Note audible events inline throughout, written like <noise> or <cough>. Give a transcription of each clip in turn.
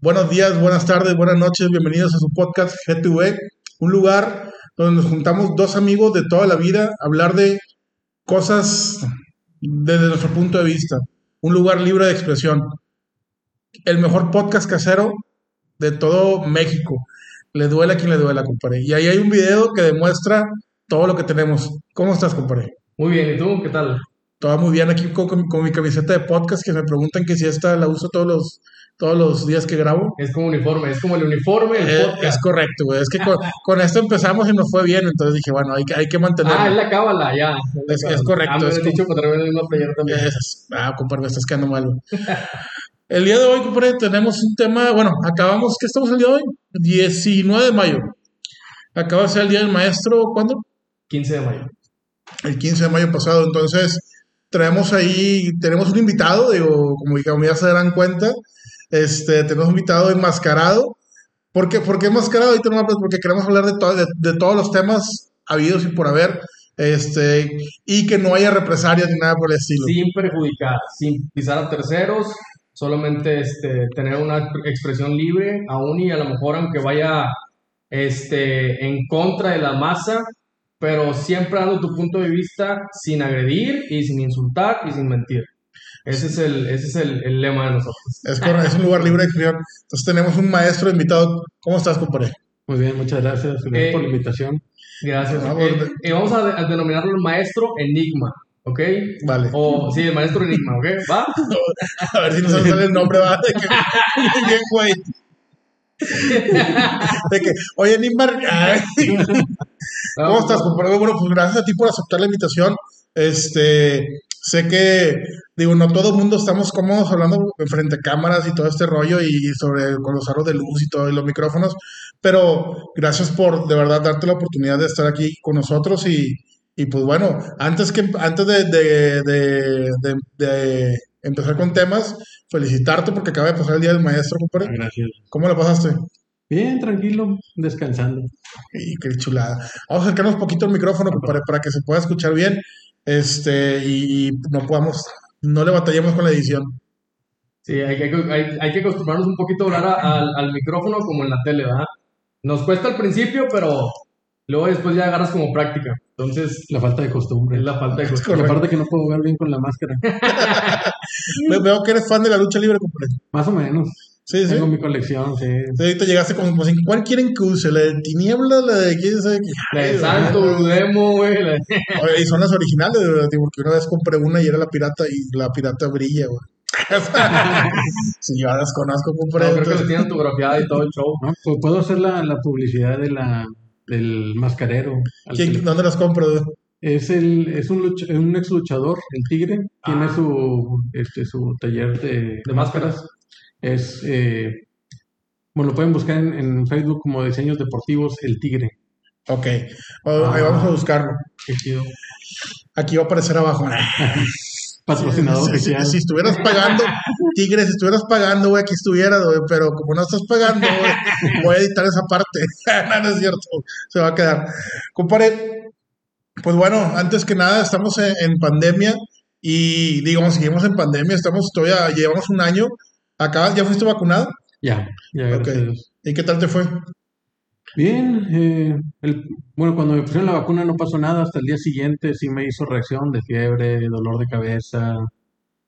Buenos días, buenas tardes, buenas noches, bienvenidos a su podcast G2E, un lugar donde nos juntamos dos amigos de toda la vida a hablar de cosas desde nuestro punto de vista. Un lugar libre de expresión. El mejor podcast casero de todo México. Le duele a quien le duela, compadre. Y ahí hay un video que demuestra todo lo que tenemos. ¿Cómo estás, compadre? Muy bien, ¿y tú qué tal? Todo muy bien aquí con, con- con mi camiseta de podcast que me preguntan que si esta la uso todos los, todos los días que grabo. Es como uniforme, es como el uniforme Eh, podcast. es correcto, güey. Es que con, <laughs> con esto empezamos y nos fue bien, entonces dije, bueno, hay que, hay que mantenerlo. Ah, es la cábala, ya. Es- es correcto, Ah, me es dicho para traer el mismo playera también. Es- ah, compadre, me estás quedando mal. <laughs> El día de hoy, compadre, tenemos un tema, bueno, acabamos, ¿qué estamos el día de hoy? 19 de mayo. Acaba de ser el Día del Maestro, ¿cuándo? 15 de mayo. El 15 de mayo pasado, entonces traemos ahí, tenemos un invitado, digo, como, como ya se darán cuenta, este, tenemos un invitado enmascarado. ¿Por qué, ¿Por enmascarado? Ahorita no porque queremos hablar de, to- de, de todos los temas habidos y por haber, este, y que no haya represalias ni nada por el estilo. Sin perjudicar, sin pisar a terceros, solamente este, tener una expresión libre, aún y a lo mejor aunque vaya este, en contra de la masa, pero siempre dando tu punto de vista sin agredir y sin insultar y sin mentir. Ese es el, ese es el, el lema de nosotros. Es, correcto, es un lugar libre de expresión. Entonces tenemos un maestro invitado. ¿Cómo estás, compadre? Muy bien, muchas gracias, gracias Eh, por la invitación. Gracias. Ah, Eh, eh, vamos a, de- a denominarlo el maestro enigma, ¿ok? Vale. O, sí, el maestro enigma, ¿ok? ¿Va? <laughs> A ver si nos sale el nombre, ¿va? De que, <laughs> bien, güey. De que, oye, Nimbar, <laughs> ¿cómo estás, compadre? Bueno, pues gracias a ti por aceptar la invitación. Este, sé que, digo, no todo el mundo estamos cómodos hablando frente a cámaras y todo este rollo y sobre con los aros de luz y todo y los micrófonos, pero gracias por de verdad darte la oportunidad de estar aquí con nosotros y, y pues bueno, antes que antes de, de, de, empezar con temas, felicitarte porque acaba de pasar el día del maestro, compadre. Gracias. ¿Cómo la pasaste? Bien, tranquilo, descansando. Y qué chulada. Vamos a acercarnos un poquito al micrófono para, para que se pueda escuchar bien. Este, y, y no podamos, no le batallemos con la edición. Sí, hay que, hay, hay que acostumbrarnos un poquito a hablar a- al, al micrófono como en la tele, ¿verdad? Nos cuesta al principio, pero luego después ya agarras como práctica. Entonces, La falta de costumbre. es la falta de costumbre. correcto. Aparte que no puedo jugar bien con la máscara. <laughs> Ve- Veo que eres fan de la lucha libre, compadre. Más o menos. Sí, sí. Tengo mi colección, sí. Sí, ahorita llegaste como, como si, ¿cuál quieren que use? ¿La de Tiniebla? ¿La de quién sabe qué? La de Santo, Demo, güey. la de- <laughs> Oye, y son las originales, güey, tío, porque una vez compré una y era la pirata y la pirata brilla, güey. <laughs> sí, yo las conozco, No, compadre. creo que entonces- le tienen autografiada y todo el show. ¿No? Pues puedo hacer la, la publicidad de la, del mascarero. ¿Quién- que ¿Dónde las compro? güey? Es, el, es un, lucha- un ex luchador, el Tigre. Tiene Ah. su, este, su taller de, De máscaras. Es, eh, bueno, lo pueden buscar en, en Facebook como Diseños Deportivos El Tigre. Ok, ahí vamos a buscarlo. Qué chido. Aquí va a aparecer abajo. <laughs> Patrocinador Si, si- oficial. si estuvieras pagando, Tigre, si estuvieras pagando, güey, aquí estuvieras, güey, pero como no estás pagando, güey, voy a editar esa parte. <laughs> no, no es cierto, se va a quedar. Compadre, pues bueno, antes que nada, estamos en, en pandemia y, digamos, seguimos en pandemia, estamos todavía, llevamos un año. Acá, ¿ya fuiste vacunado? Ya, ya. ¿Y qué tal te fue? Bien, eh, el- bueno, cuando me pusieron la vacuna no pasó nada, hasta el día siguiente sí me hizo reacción de fiebre, dolor de cabeza.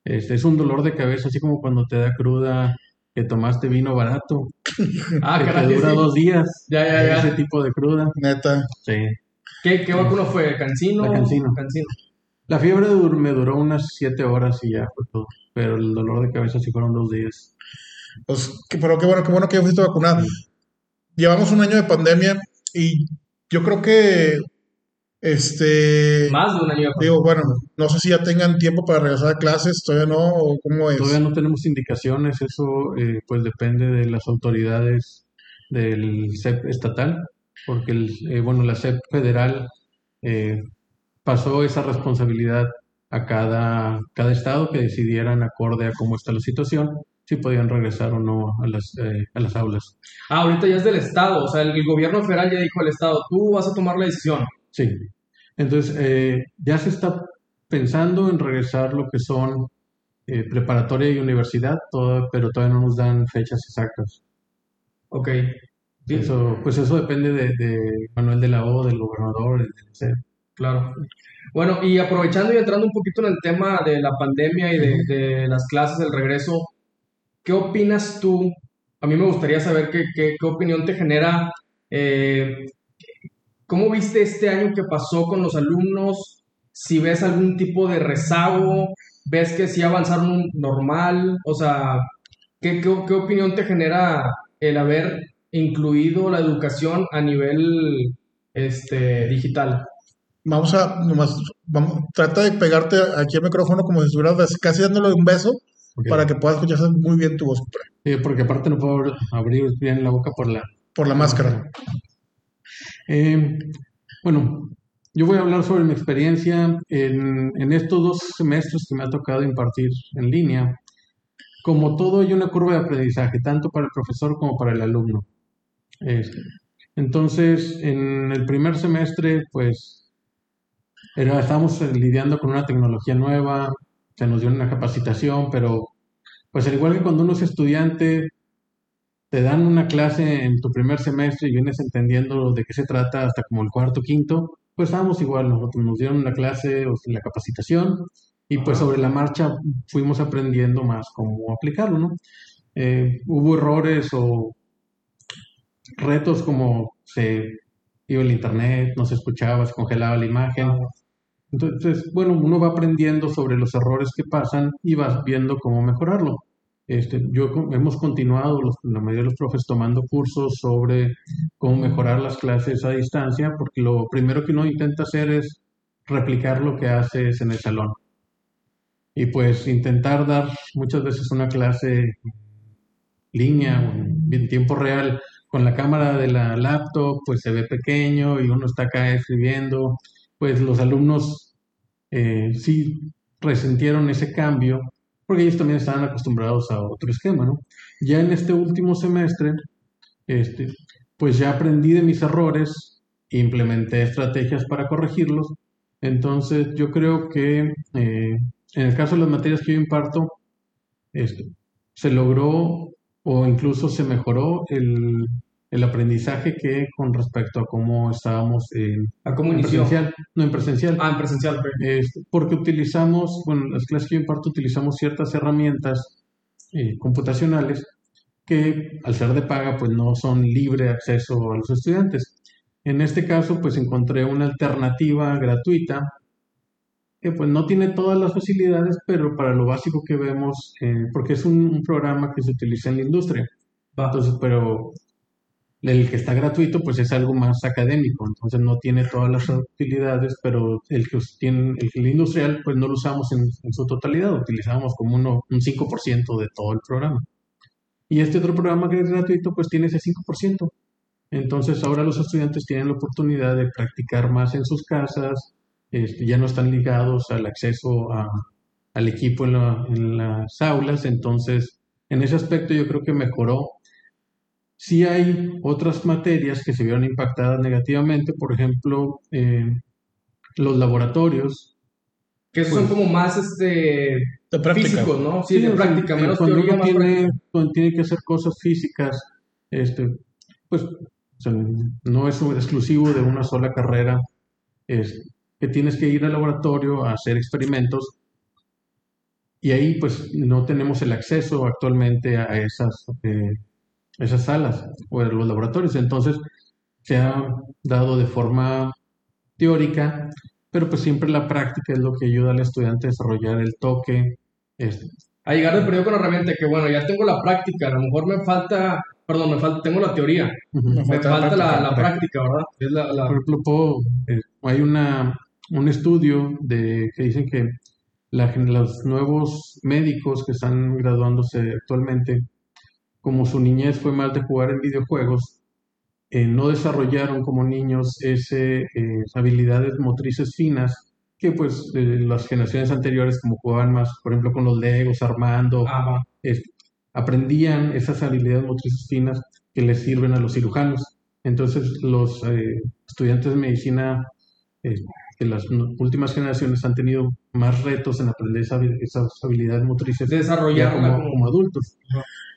Este, es un dolor de cabeza, así como cuando te da cruda, que tomaste vino barato, <laughs> Ah, que te dura sí. dos días, Ya, ya, ya. ese tipo de cruda. Neta. Sí. ¿Qué, qué vacuno fue? ¿Cancino? La Cancino. Cancino. La fiebre dur- me duró unas siete horas y ya fue todo, pero el dolor de cabeza sí fueron dos días. Pues, que- pero qué bueno, qué bueno que ya fuiste vacunado. Llevamos un año de pandemia y yo creo que, este, Más de un año. digo, bueno, no sé si ya tengan tiempo para regresar a clases, todavía no, o cómo es. Todavía no tenemos indicaciones, eso eh, pues depende de las autoridades del CEP estatal, porque el, eh, bueno, la CEP federal eh, pasó esa responsabilidad a cada, cada estado que decidieran acorde a cómo está la situación, si podían regresar o no a las, eh, a las aulas. Ah, ahorita ya es del Estado, o sea, el, el gobierno federal ya dijo al Estado, tú vas a tomar la decisión. Sí. Entonces, eh, ya se está pensando en regresar lo que son eh, preparatoria y universidad, todo, pero todavía no nos dan fechas exactas. Ok. Eso, pues eso depende de, de Manuel de la O, del gobernador, del Claro. Bueno, y aprovechando y entrando un poquito en el tema de la pandemia y de, las clases, del regreso, ¿qué opinas tú? A mí me gustaría saber qué, qué, qué opinión te genera. Eh, ¿Cómo viste este año que pasó con los alumnos? Si ves algún tipo de rezago, ves que sí avanzaron normal, o sea, ¿qué, qué, qué opinión te genera el haber incluido la educación a nivel este, digital? Vamos a, nomás, vamos, trata de pegarte aquí al micrófono como si estuvieras casi dándole un beso para que puedas escuchar muy bien tu voz. Sí, porque aparte no puedo abrir bien la boca por la... Por la máscara. Eh, bueno, yo voy a hablar sobre mi experiencia en, en, estos dos semestres que me ha tocado impartir en línea. Como todo, hay una curva de aprendizaje, tanto para el profesor como para el alumno. Este, entonces, en el primer semestre, pues era, estábamos lidiando con una tecnología nueva, se nos dio una capacitación, pero pues al igual que cuando uno es estudiante, te dan una clase en tu primer semestre y vienes entendiendo de qué se trata hasta como el cuarto, quinto, pues estábamos igual, nosotros nos dieron una clase o la capacitación y pues sobre la marcha fuimos aprendiendo más cómo aplicarlo, ¿no? Eh, hubo errores o retos como se iba el internet, no se escuchaba, se congelaba la imagen, entonces, bueno, uno va aprendiendo sobre los errores que pasan y vas viendo cómo mejorarlo. Este, yo hemos continuado, la mayoría de los profes, tomando cursos sobre cómo mejorar las clases a distancia, porque lo primero que uno intenta hacer es replicar lo que haces en el salón. Y pues intentar dar muchas veces una clase línea en tiempo real con la cámara de la laptop, pues se ve pequeño y uno está acá escribiendo pues los alumnos eh, sí resintieron ese cambio, porque ellos también estaban acostumbrados a otro esquema, ¿no? Ya en este último semestre, este, pues ya aprendí de mis errores, implementé estrategias para corregirlos, entonces yo creo que eh, en el caso de las materias que yo imparto, este, se logró o incluso se mejoró el, el aprendizaje que con respecto a cómo estábamos en, ¿A cómo presencial, no en presencial. Ah, en presencial. porque utilizamos, bueno, las clases que yo imparto utilizamos ciertas herramientas eh, computacionales que al ser de paga pues no son libre acceso a los estudiantes. En este caso pues encontré una alternativa gratuita que pues no tiene todas las facilidades, pero para lo básico que vemos, eh, porque es un, un, programa que se utiliza en la industria. Entonces, pero el que está gratuito, pues es algo más académico, entonces no tiene todas las utilidades, pero el que tiene el, industrial, pues no lo usamos en, su totalidad, utilizamos como uno, un 5% de todo el programa. Y este otro programa que es gratuito, pues tiene ese 5%. Entonces ahora los estudiantes tienen la oportunidad de practicar más en sus casas, este, ya no están ligados al acceso al equipo en, en las aulas, entonces en ese aspecto yo creo que mejoró Sí hay otras materias que se vieron impactadas negativamente, por ejemplo, eh, los laboratorios. Que son pues como más este, físicos, ¿no? Sí, de práctica, menos cuando teoría, uno tiene, cuando tiene que hacer cosas físicas, este, pues no es exclusivo de una sola carrera, es que tienes que ir al laboratorio a hacer experimentos y ahí pues no tenemos el acceso actualmente a esas eh, esas salas o los laboratorios. Entonces, se ha dado de forma teórica, pero pues siempre la práctica es lo que ayuda al estudiante a desarrollar el toque. Este. A llegar del periodo con la herramienta que, bueno, ya tengo la práctica, a lo mejor me falta, perdón, me falta, tengo la teoría, me falta, la, práctica, ¿verdad? Es la, Por ejemplo, eh, hay una, un estudio de, que dicen que los nuevos médicos que están graduándose actualmente como su niñez fue más de jugar en videojuegos, eh, no desarrollaron como niños ese, eh, habilidades motrices finas que pues las generaciones anteriores como jugaban más, por ejemplo, con los legos, armando, aprendían esas habilidades motrices finas que les sirven a los cirujanos. Entonces los eh, estudiantes de medicina que las últimas generaciones han tenido más retos en aprender esas habilidades motrices ya Desarrollarla como, como- adultos.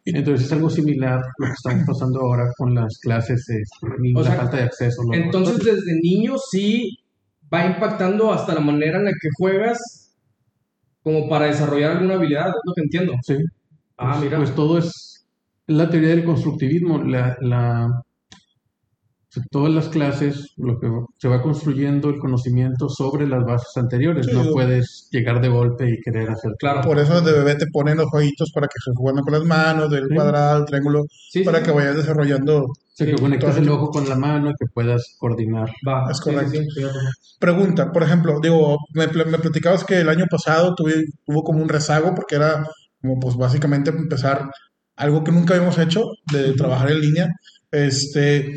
Entonces es algo similar lo que estamos pasando ahora con las clases este, y O la sea, falta de acceso. Entonces, laboratorios. desde niño sí va impactando hasta la manera en la que juegas como para desarrollar alguna habilidad, es lo que entiendo. Sí. Ah, Pues- mira. Pues todo es la teoría del constructivismo, la, la, todas las clases, lo que se va construyendo el conocimiento sobre las bases anteriores. Sí, no yo- puedes llegar de golpe y querer hacer Claro. Por eso de bebé te ponen los jueguitos para que se jueguen con las manos, del Sí. cuadrado, el triángulo, Sí, para sí, que vayas desarrollando. O sea, que Sí, conectes todo el ojo con la mano y que puedas coordinar. va. Es Sí, sí, correcto. Pregunta, por ejemplo, digo, me, pl- me platicabas que el año pasado tuve, hubo como un rezago porque era como pues básicamente empezar algo que nunca habíamos hecho, de trabajar en línea. Este,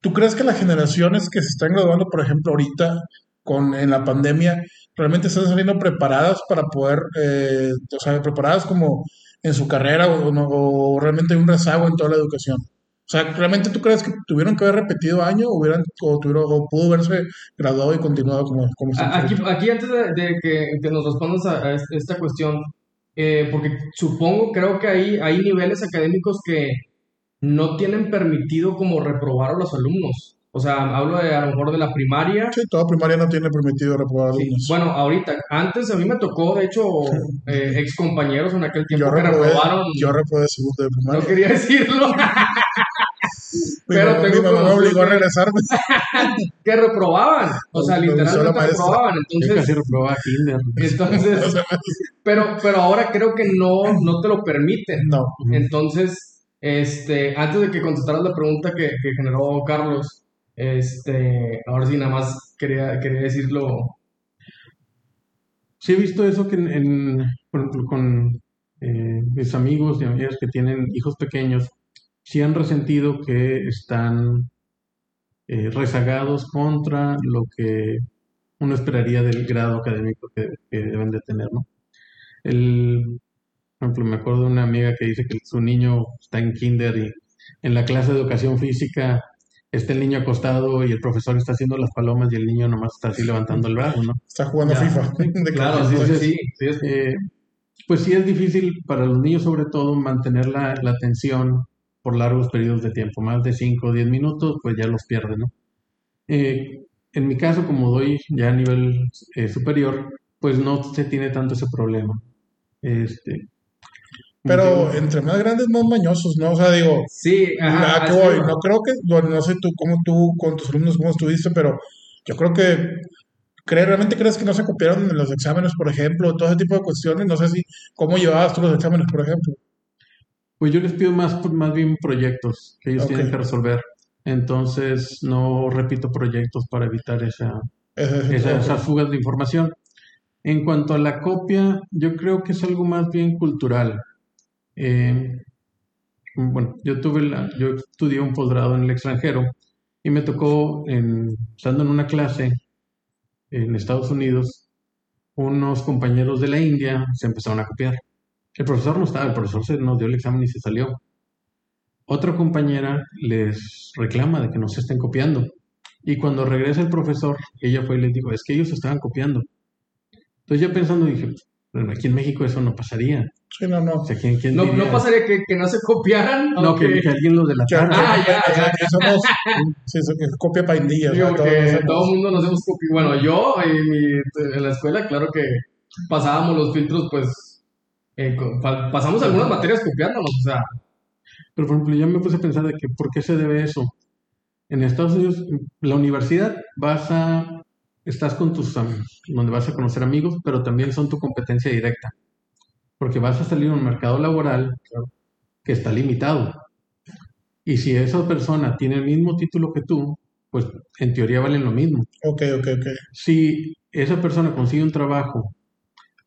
¿tú crees que las generaciones que se están graduando, por ejemplo, ahorita con en la pandemia, realmente están saliendo preparadas para poder, eh, o sea, preparadas como en su carrera o, o realmente hay un rezago en toda la educación? O sea, ¿realmente tú crees que tuvieron que haber repetido año o, hubieran, o, tuvieron, o pudo haberse graduado y continuado como, como Aquí, aquí antes de, de que, que nos respondas a, a est- esta cuestión, eh, porque supongo, creo que hay, hay niveles académicos que no tienen permitido como reprobar a los alumnos. O sea, hablo de a lo mejor de la primaria. Sí, toda primaria no tiene permitido reprobar Sí, alumnos. Bueno, ahorita, antes a mí me tocó, de hecho, <laughs> eh, ex compañeros en aquel tiempo yo que reprobé, reprobaron. yo reprobé segundo de No primaria. quería decirlo, <laughs> mi pero mamá, tengo mi mamá me obligó a regresarme. <laughs> que reprobaban. O sea, literalmente reprobaban. Yo Entonces, casi reprobaba kinder. entonces, pero, pero ahora creo que no, no te lo permiten. No, Entonces, este, antes de que contestaras la pregunta que, que generó Carlos, este, ahora sí nada más quería, quería decirlo. Sí he visto eso que en, por ejemplo, con eh, mis amigos y amigas que tienen hijos pequeños, sí han resentido que están eh, rezagados contra lo que uno esperaría del grado académico que, que deben de tener, ¿no? El, por ejemplo, me acuerdo de una amiga que dice que su niño está en kinder y en la clase de educación física está el niño acostado y el profesor está haciendo las palomas y el niño nomás está así levantando el brazo, ¿no? está jugando Ya. FIFA. <laughs> De Claro, sí, sí, sí, es- Eh, pues sí es difícil para los niños sobre todo mantener la, la atención por largos periodos de tiempo, más de 5 o 10 minutos, pues ya los pierden, ¿no? Eh, en mi caso, como doy ya a nivel eh, superior, pues no se tiene tanto ese problema. Este, Pero entre más grandes, más mañosos, ¿no? O sea, digo, sí, ajá, ¿a qué así voy? No creo que, bueno, no sé tú cómo tú con tus alumnos cómo estuviste, pero yo creo que ¿Cre- ¿Realmente crees que no se copiaron en los exámenes, por ejemplo? Todo ese tipo de cuestiones. No sé si, ¿cómo llevabas tú los exámenes, por ejemplo? Pues yo les pido más, más bien proyectos que ellos tienen que resolver. Entonces no repito proyectos para evitar esa, esa- esas fugas de información. En cuanto a la copia, yo creo que es algo más bien cultural. Eh, bueno, yo tuve la, yo estudié un posgrado en el extranjero y me tocó, en, estando en una clase en Estados Unidos, unos compañeros de la India se empezaron a copiar. El profesor no estaba, el profesor se nos dio el examen y se salió. Otra compañera les reclama de que no se estén copiando. Y cuando regresa el profesor, ella fue y les dijo, es que ellos estaban copiando. Entonces yo pensando dije, aquí en México eso no pasaría. Sí, no, no. O sea, ¿quién, quién No, no pasaría que, que no se copiaran. No, que, que alguien lo delatara. Ah, ya, ya, Aquí somos, <laughs> sí, que copia paindilla. Digo, o sea, todos que hacemos- todo el mundo nos hemos copiado. Bueno, yo en, mi- en la escuela, claro que pasábamos los filtros, pues eh, pasamos algunas materias copiándonos, o sea, Pero por ejemplo, yo me puse a pensar de que ¿por qué se debe eso? En Estados Unidos, la universidad vas a, estás con tus amigos, donde vas a conocer amigos, pero también son tu competencia directa, porque vas a salir a un mercado laboral que está limitado. Y si esa persona tiene el mismo título que tú, pues en teoría valen lo mismo. Ok, ok, ok. Si esa persona consigue un trabajo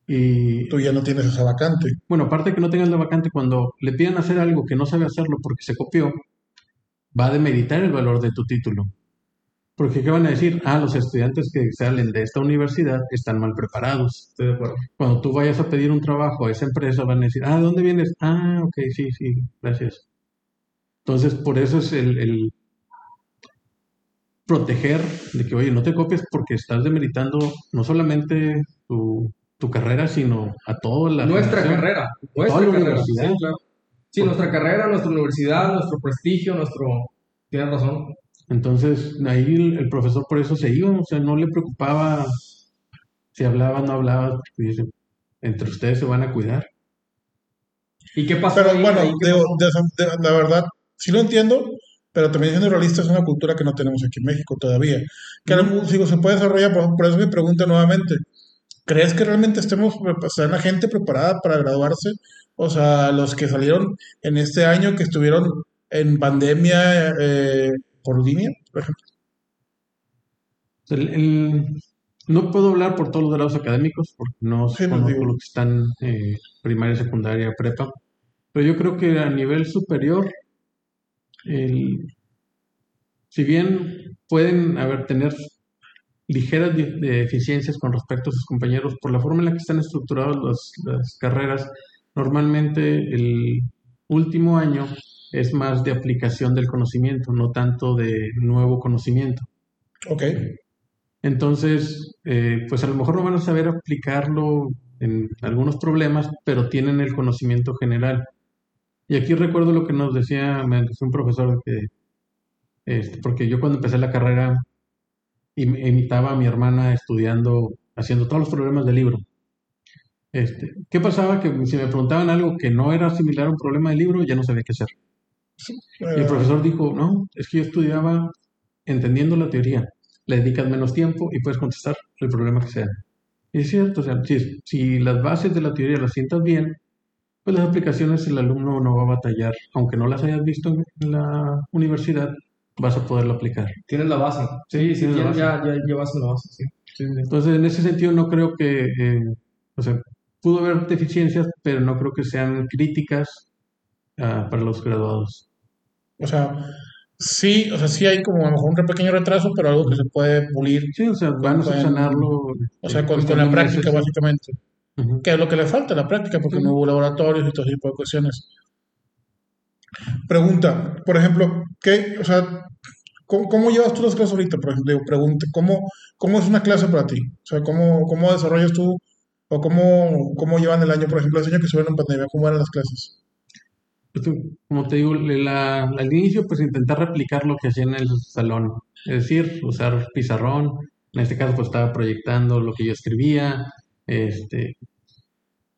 y Tú ya no tienes esa vacante. bueno, aparte que no tengas la vacante, cuando le pidan hacer algo que no sabe hacerlo porque se copió, va a demeritar el valor de tu título. Porque ¿qué van a decir? Ah, los estudiantes que salen de esta universidad están mal preparados. estoy de acuerdo. Cuando tú vayas a pedir un trabajo a esa empresa, van a decir, ah, ¿de dónde vienes? Ah, ok, sí, sí, gracias. Entonces, por eso es el, el- proteger de que, oye, no te copies porque estás demeritando no solamente tu, tu carrera, sino a toda la Nuestra carrera. Nuestra toda la carrera. universidad. Sí, claro. Sí, nuestra carrera, nuestra universidad, nuestro prestigio, nuestro. Tienes razón. Entonces, ahí el, el profesor por eso se iba, o sea, no le preocupaba si hablaba o no hablaba, porque dice, entre ustedes se van a cuidar. ¿Y qué pasó? Pero ahí? bueno, de- de- la verdad, sí lo entiendo, pero también siendo realista es una cultura que no tenemos aquí en México todavía. Que ahora, digo, se puede desarrollar, por, por eso mi pregunta nuevamente. ¿Crees que realmente estemos, o sea, la gente preparada para graduarse? O sea, los que salieron en este año, que estuvieron en pandemia eh, por línea, por ejemplo. El- el- no puedo hablar por todos los grados académicos, porque no Sí, no conozco digo. los que están eh, primaria, secundaria, prepa, pero yo creo que a nivel superior, el- si bien pueden haber tener ligeras deficiencias con respecto a sus compañeros, por la forma en la que están estructuradas las, las carreras, normalmente el último año es más de aplicación del conocimiento, no tanto de nuevo conocimiento. Ok. Entonces, eh, pues a lo mejor no van a saber aplicarlo en algunos problemas, pero tienen el conocimiento general. Y aquí recuerdo lo que nos decía, me decía un profesor que, este, porque yo cuando empecé la carrera im- imitaba a mi hermana estudiando, haciendo todos los problemas del libro. Este, ¿qué pasaba? Que si me preguntaban algo que no era similar a un problema del libro, ya no sabía qué hacer. Y el profesor dijo, no, es que yo estudiaba entendiendo la teoría, le dedicas menos tiempo y puedes contestar el problema que sea. Y es cierto, o sea, si, si las bases de la teoría las sientas bien, pues las aplicaciones el alumno no va a batallar, aunque no las hayas visto en, la universidad, vas a poderlo aplicar. Tienes la base. Sí, sí, ya, base. ya, ya llevas la base. Sí. Sí, sí. Entonces, en ese sentido, no creo que, eh, o sea, pudo haber deficiencias, pero no creo que sean críticas ah, para los graduados. O sea, sí, o sea, sí hay como a lo mejor un pequeño retraso, pero algo que se puede pulir, Sí, o sea, van a subsanarlo. o sea, eh, con, la práctica, básicamente. Ujú. que es lo que le falta, la práctica, porque Sí. no hubo laboratorios y todo ese tipo de cuestiones. Pregunta, por ejemplo, ¿qué, o sea, ¿cómo, cómo llevas tú las clases ahorita? Por ejemplo, digo, pregunta, ¿cómo, ¿cómo es una clase para ti? O sea, ¿cómo, cómo desarrollas tú o cómo, cómo llevan el año, por ejemplo, ese año que estuvieron en pandemia, cómo eran las clases? Pues, Como te digo, al inicio, pues intentar replicar lo que hacía en el salón. Es decir, usar pizarrón. En este caso, pues estaba proyectando lo que yo escribía, este,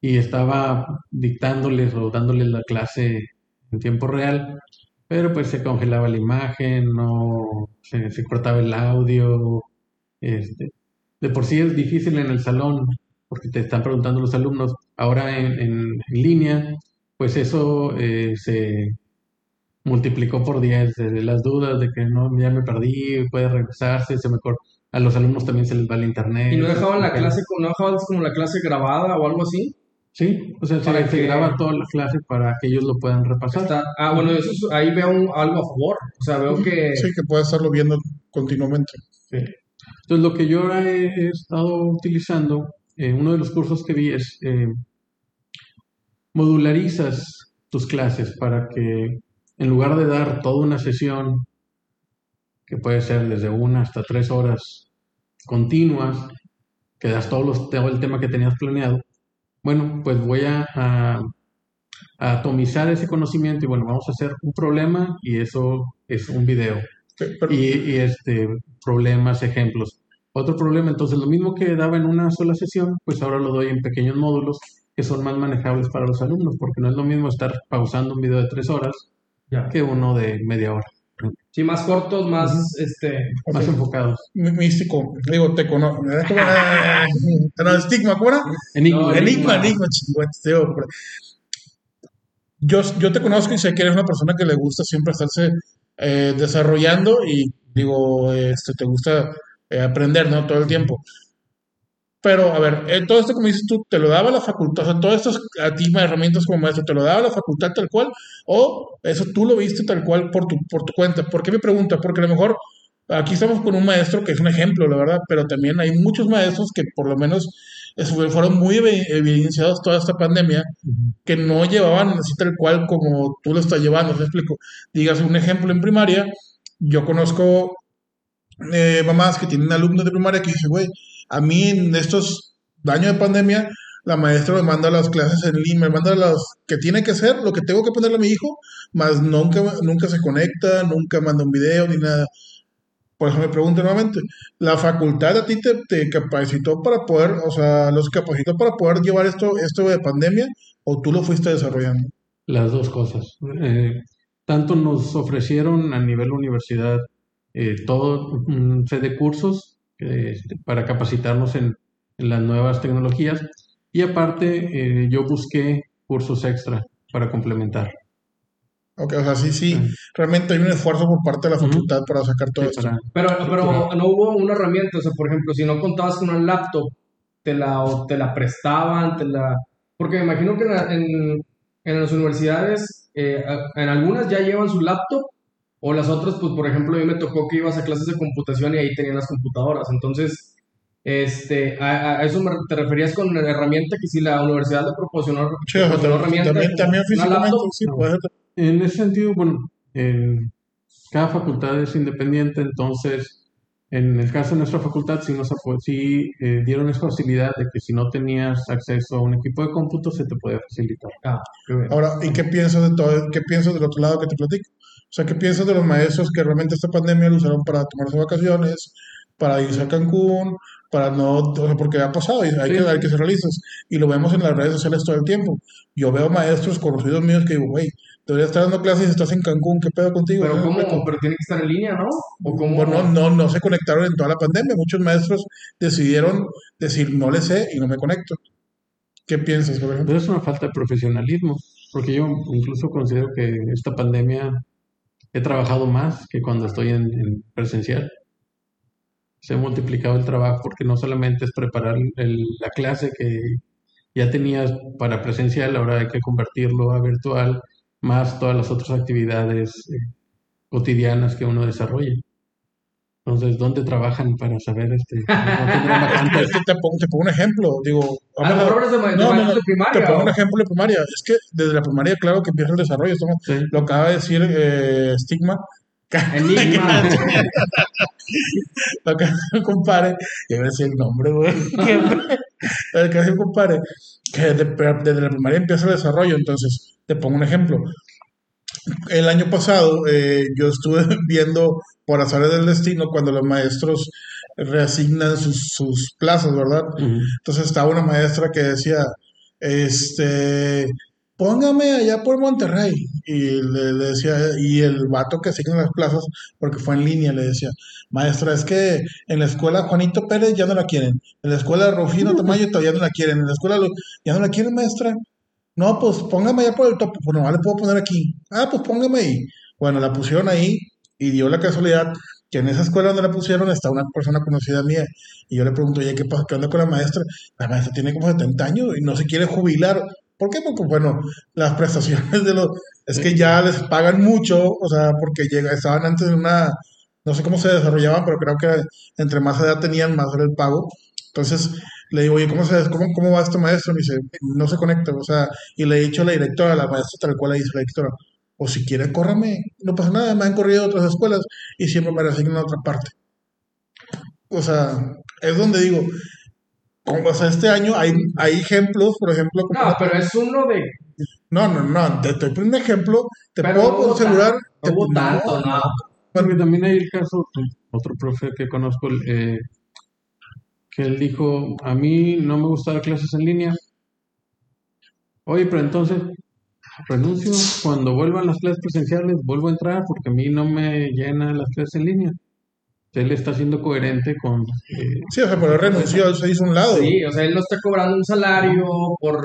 y estaba dictándoles o dándoles la clase en tiempo real, pero pues se congelaba la imagen, no se, cortaba el audio. Este, de por sí es difícil en el salón, porque te están preguntando los alumnos. Ahora en, en línea, pues eso eh, se multiplicó por 10 de las dudas de que no, ya me perdí, puede regresarse, se me cor- a los alumnos también se les va el internet. ¿Y no dejaban la clase, no dejaban como la clase grabada o algo así? Sí, o sea, se, Para se que- graba toda la clase para que ellos lo puedan repasar. Está- ah, bueno, eso es- ahí veo un- algo a favor. O sea, veo que Sí, que puedes estarlo viendo continuamente. Entonces, lo que yo ahora he, he estado utilizando, eh, uno de los cursos que vi es eh, modularizas tus clases para que en lugar de dar toda una sesión, que puede ser desde una hasta tres horas continuas, que das todos los, todo el tema que tenías planeado, bueno, pues voy a, a- a atomizar ese conocimiento y bueno, vamos a hacer un problema y eso es un video Sí, pero- y, y, este, problemas, ejemplos. Otro problema, entonces lo mismo que daba en una sola sesión, pues ahora lo doy en pequeños módulos que son más manejables para los alumnos, porque no es lo mismo estar pausando un video de tres horas ya. que uno de media hora, Sí, más cortos, más este más Ok. enfocados. mí- místico, digo, te conozco. <laughs> No, estigma, ¿cómo era? Enigma. No, Enigma, Enigma. chingüete. Yo, yo te conozco y sé que eres una persona que le gusta siempre estarse eh, desarrollando y digo, este, te gusta eh, aprender, ¿no? Todo el tiempo. Pero, a ver, eh, todo esto, como dices tú, ¿te lo daba la facultad? O sea, todo esto a ti, herramientas como maestro, ¿te lo daba la facultad tal cual? ¿O eso tú lo viste tal cual por tu, por tu cuenta? ¿Por qué me pregunta? Porque a lo mejor aquí estamos con un maestro que es un ejemplo, la verdad, pero también hay muchos maestros que por lo menos eso, fueron muy evi- evidenciados toda esta pandemia, que no llevaban así tal cual como tú lo estás llevando, ¿te explico? Digas un ejemplo en primaria, yo conozco eh, mamás que tienen alumnos de primaria que dicen, güey, a mí en estos años de pandemia, la maestra me manda las clases en línea, me manda las que tiene que ser, lo que tengo que ponerle a mi hijo, más nunca, nunca se conecta, nunca manda un video ni nada. Por eso me pregunto nuevamente, ¿la facultad a ti te, capacitó para poder, o sea, los capacitó para poder llevar esto, esto de pandemia o tú lo fuiste desarrollando? Las dos cosas. Eh, tanto nos ofrecieron a nivel universidad eh, todo un de cursos eh, para capacitarnos en, en las nuevas tecnologías y aparte eh, yo busqué cursos extra para complementar. Ok, o sea, sí, sí, Mm. realmente hay un esfuerzo por parte de la facultad para sacar todo Sí, esto. para- Pero, pero no hubo una herramienta, o sea, por ejemplo, si no contabas con una laptop, te la, o te la prestaban, te la... Porque me imagino que en, en, en las universidades, eh, a- en algunas ya llevan su laptop, o las otras, pues, por ejemplo, a mí me tocó que ibas a clases de computación y ahí tenían las computadoras. Entonces, este, a, a eso me, te referías con la herramienta que si la universidad le proporcionó, Sí, proporcionó también, herramienta, también, también una físicamente, laptop, sí, no. puede. En ese sentido, bueno, eh, cada facultad es independiente, entonces en el caso de nuestra facultad sí nos sí, eh, dieron esa facilidad de que si no tenías acceso a un equipo de cómputo se te podía facilitar. Ah, qué bien. Ahora, ¿y qué piensas de todo? ¿Qué piensas del otro lado que te platico? O sea, ¿qué piensas de los maestros que realmente esta pandemia lo usaron para tomarse vacaciones, para irse a Cancún, para no, o sea, porque ha pasado y hay, Sí. que, hay que ser realistas. Y lo vemos en las redes sociales todo el tiempo. Yo veo maestros conocidos míos que digo, güey, deberías estar dando clases y estás en Cancún, ¿qué pedo contigo? Pero ¿No? cómo, pero tiene que estar en línea, ¿no? O cómo, Bueno, no, no se conectaron en toda la pandemia. Muchos maestros decidieron decir, no le sé y no me conecto. ¿Qué piensas, por ejemplo? Pero es una falta de profesionalismo, porque yo incluso considero que esta pandemia he trabajado más que cuando estoy en, en presencial. Se ha multiplicado el trabajo porque no solamente es preparar la clase que ya tenías para presencial, ahora hay que convertirlo a virtual, más todas las otras actividades eh, cotidianas que uno desarrolla. Entonces, ¿dónde trabajan para saber este? No. Es que te pongo, te pongo un ejemplo. Digo, A lo mejor de, No, no, de primaria. Te pongo o- un ejemplo de primaria. Es que desde la primaria, claro que empieza el desarrollo. Esto Sí. lo acaba de decir eh, Stigma. Enigma. <laughs> Lo que hace un compadre. Ya iba a decir el nombre, güey. El <laughs> que hace un compadre. Que desde, desde la primaria empieza el desarrollo. Entonces, te pongo un ejemplo. El año pasado eh, yo estuve <laughs> viendo por azares del destino cuando los maestros reasignan sus, sus plazas, ¿verdad? Entonces estaba una maestra que decía, este, póngame allá por Monterrey. Y le, le decía, y el vato que asigna las plazas, porque fue en línea, le decía, maestra, es que en la escuela Juanito Pérez ya no la quieren, en la escuela Rufino <laughs> Tamayo todavía no la quieren, en la escuela ya no la quieren, maestra. No, pues póngame allá por el topo, pues no le puedo poner aquí. Ah, pues póngame ahí. Bueno, la pusieron ahí y dio la casualidad que en esa escuela donde la pusieron está una persona conocida mía. Y yo le pregunto, oye, ¿qué pasa? ¿Qué onda con la maestra? La maestra tiene como 70 años y no se quiere jubilar. ¿Por qué? Porque, bueno, las <laughs> prestaciones de los... Es que ya les pagan mucho, o sea, porque llega, estaban antes en una... No sé cómo se desarrollaban, pero creo que entre más edad tenían, más era el pago. Entonces le digo, oye, ¿cómo, se, cómo, cómo va este maestro? Me dice, no se conecta, o sea, y le he dicho a la directora, a la maestra tal cual le dice la directora, o si quiere, córrame, no pasa nada, me han corrido de otras escuelas y siempre me reasignan a otra parte. O sea, es donde digo, como, o sea, este año hay, hay ejemplos, por ejemplo, como- No, pero es uno de. no, no, no, te estoy poniendo un ejemplo, te Pero puedo no asegurar, tan- te- no tanto, no. Porque también hay el caso, otro profe que conozco, eh, que él dijo, a mí no me gusta dar clases en línea. Oye, pero entonces renuncio, cuando vuelvan las clases presenciales, vuelvo a entrar porque a mí no me llena las clases en línea. Él está siendo coherente con... eh, Sí, o sea, pero él renunció, él se hizo a un lado. Sí, o sea, él no está cobrando un salario por,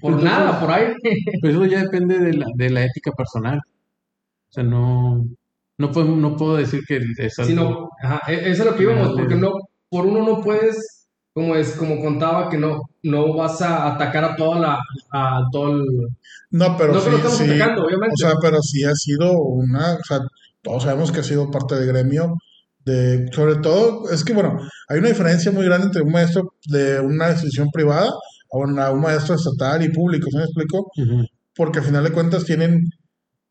por Entonces- nada, por ahí. <laughs> Pues eso ya depende de la, de la ética personal. O sea, no, no puedo, no puedo decir que es algo... Sino, ajá, e- eso es lo que íbamos, porque no, por uno no puedes, como es, como contaba, que no, no vas a atacar a toda la, a todo el, No, pero no sí, estamos sí, atacando, obviamente. o sea, pero sí ha sido una, o sea, todos sabemos que ha sido parte del gremio, de, sobre todo, es que bueno, hay una diferencia muy grande entre un maestro de una institución privada a una- un maestro estatal y público, ¿se me explico? Porque al final de cuentas tienen,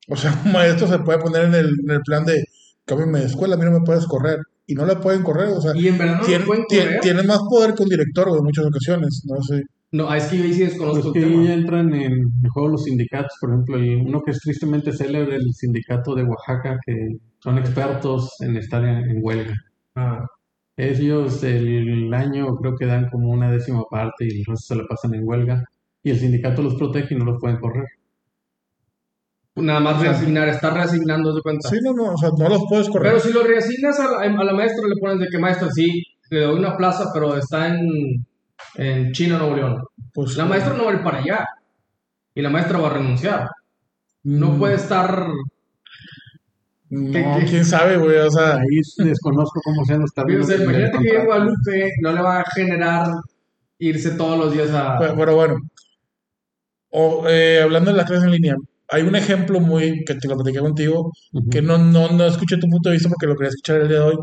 o sea, <laughs> un maestro se puede poner en el, en el plan de, cámbiame de escuela, a mí no me puedes correr, y no la pueden correr. O sea, Y en verdad no tienen, lo pueden tien- correr. tienen más poder que un director en muchas ocasiones. No sé. No, es que yo ahí sí Pues desconozco que el ahí entran en en juego los sindicatos, por ejemplo, el- uno que es tristemente célebre, el sindicato de Oaxaca, que son expertos en estar en, en huelga. Ah, Ellos el año creo que dan como una décima parte y el resto se la pasan en huelga. Y el sindicato los protege y no los pueden correr. Nada más reasignar, está reasignando de cuenta. Sí, no, no, o sea, no los puedes correr. Pero si lo reasignas a la, a la maestra, le pones de que maestra, sí, le doy una plaza, pero está en, en China, Nuevo León. pues, La maestra no va a ir para allá. Y la maestra va a renunciar. No mm, puede estar. No, ¿Qué- qué? quién sabe, güey. O sea, Ahí desconozco cómo sean los O términos sea, del imagínate que contrato. Guadalupe, no le va a generar irse todos los días a. Pero, pero bueno, o, eh, hablando de las clases en línea, hay un ejemplo muy que te lo platiqué contigo, que no, no, no escuché tu punto de vista porque lo quería escuchar el día de hoy.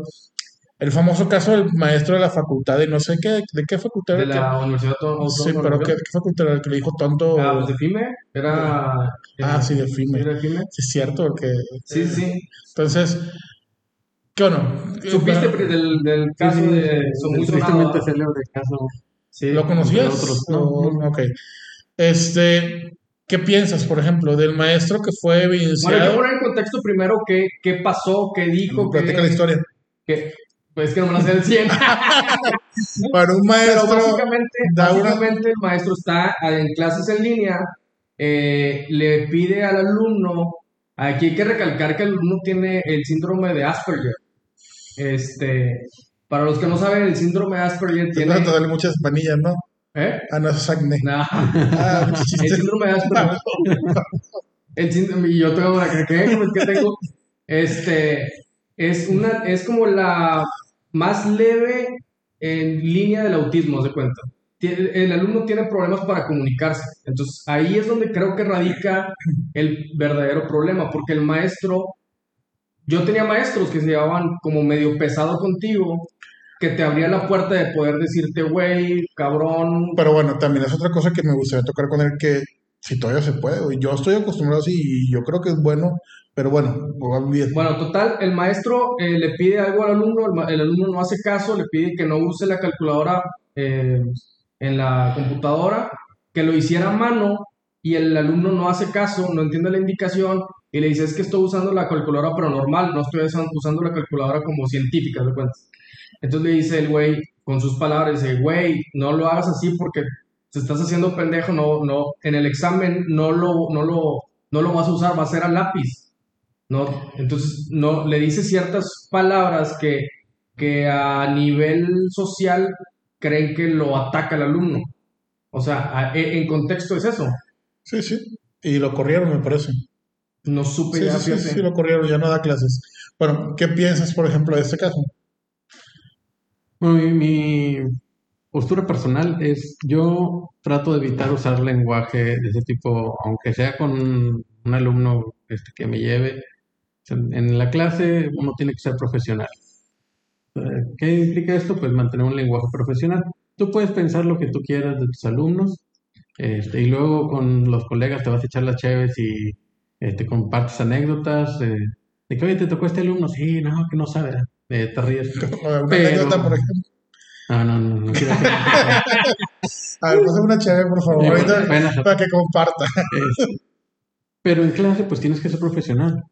El famoso caso del maestro de la facultad de no sé qué, ¿de qué facultad de era? la Universidad Autónoma Que- sí, de pero ¿qué, qué facultad era el que le dijo tonto? Ah, pues de FIME. Era. Ah, sí, de Sí, FIME. era de FIME. Sí, es cierto, porque... Sí, sí. Entonces, ¿qué bueno? ¿Supiste del, del Sí, caso sí, de. el Son muy tristemente célebre caso. Sí. ¿Lo conocías? otros, no, no. ok. Este, ¿qué piensas, por ejemplo, del maestro que fue Bueno, yo evidenciado? poner en contexto primero qué, qué pasó, qué dijo, Platica la historia. pues que no me la sé del 100. Para un Pero maestro... básicamente, da una- básicamente el maestro está en clases en línea, eh, le pide al alumno, aquí hay que recalcar que el alumno tiene el síndrome de Asperger. Este, para los que no saben, el síndrome de Asperger Te tiene... a darle muchas panillas, ¿no? ¿Eh? Ah, no, es acné. Nah. Ah, <laughs> El síndrome de Asperger. El síndrome, y yo tengo la que ¿qué tengo? Este, es una, es como la más leve en línea del autismo, de cuenta. El alumno tiene problemas para comunicarse. Entonces, ahí es donde creo que radica el verdadero problema, porque el maestro, yo tenía maestros que se llevaban como medio pesado contigo, que te abría la puerta de poder decirte, güey, cabrón, Pero bueno, también es otra cosa que me gustaría tocar con él, que si todavía se puede, güey. Yo estoy acostumbrado así y yo creo que es bueno, pero bueno, olvídate. Bueno, total, el maestro eh, le pide algo al alumno, el, el alumno no hace caso, le pide que no use la calculadora eh, en la computadora, que lo hiciera a mano y el alumno no hace caso, no entiende la indicación y le dice es que estoy usando la calculadora pero normal, no estoy usan- usando la calculadora como científica, ¿de cuenta? Entonces le dice el güey con sus palabras, dice, güey, no lo hagas así porque te estás haciendo pendejo, no, no, en el examen no lo, no lo, no lo vas a usar, va a ser a lápiz. ¿no? Entonces, no, le dice ciertas palabras que, que a nivel social creen que lo ataca el alumno. O sea, a- e- en contexto es eso. Sí, sí. Y lo corrieron, me parece. No supe Sí, ya, sí, sí, sí, lo corrieron, ya no da clases. Bueno, ¿qué piensas, por ejemplo, de este caso? Bueno, mi, postura personal es, yo trato de evitar usar lenguaje de ese tipo, aunque sea con un alumno este, que me lleve. En la clase uno tiene que ser profesional. ¿Qué implica esto? Pues mantener un lenguaje profesional. Tú puedes pensar lo que tú quieras de tus alumnos, este, y luego con los colegas te vas a echar las chéves y este, compartes anécdotas eh, de que, oye, te tocó este alumno, sí, no, que no sabe, eh, te ríes. <laughs> Una Pero- anécdota, por ejemplo. No, no, no, no quiero <laughs> A ver, pásame una chévere, por favor, Bueno, ahorita, bueno. para que comparta. Pero en clase, pues tienes que ser profesional.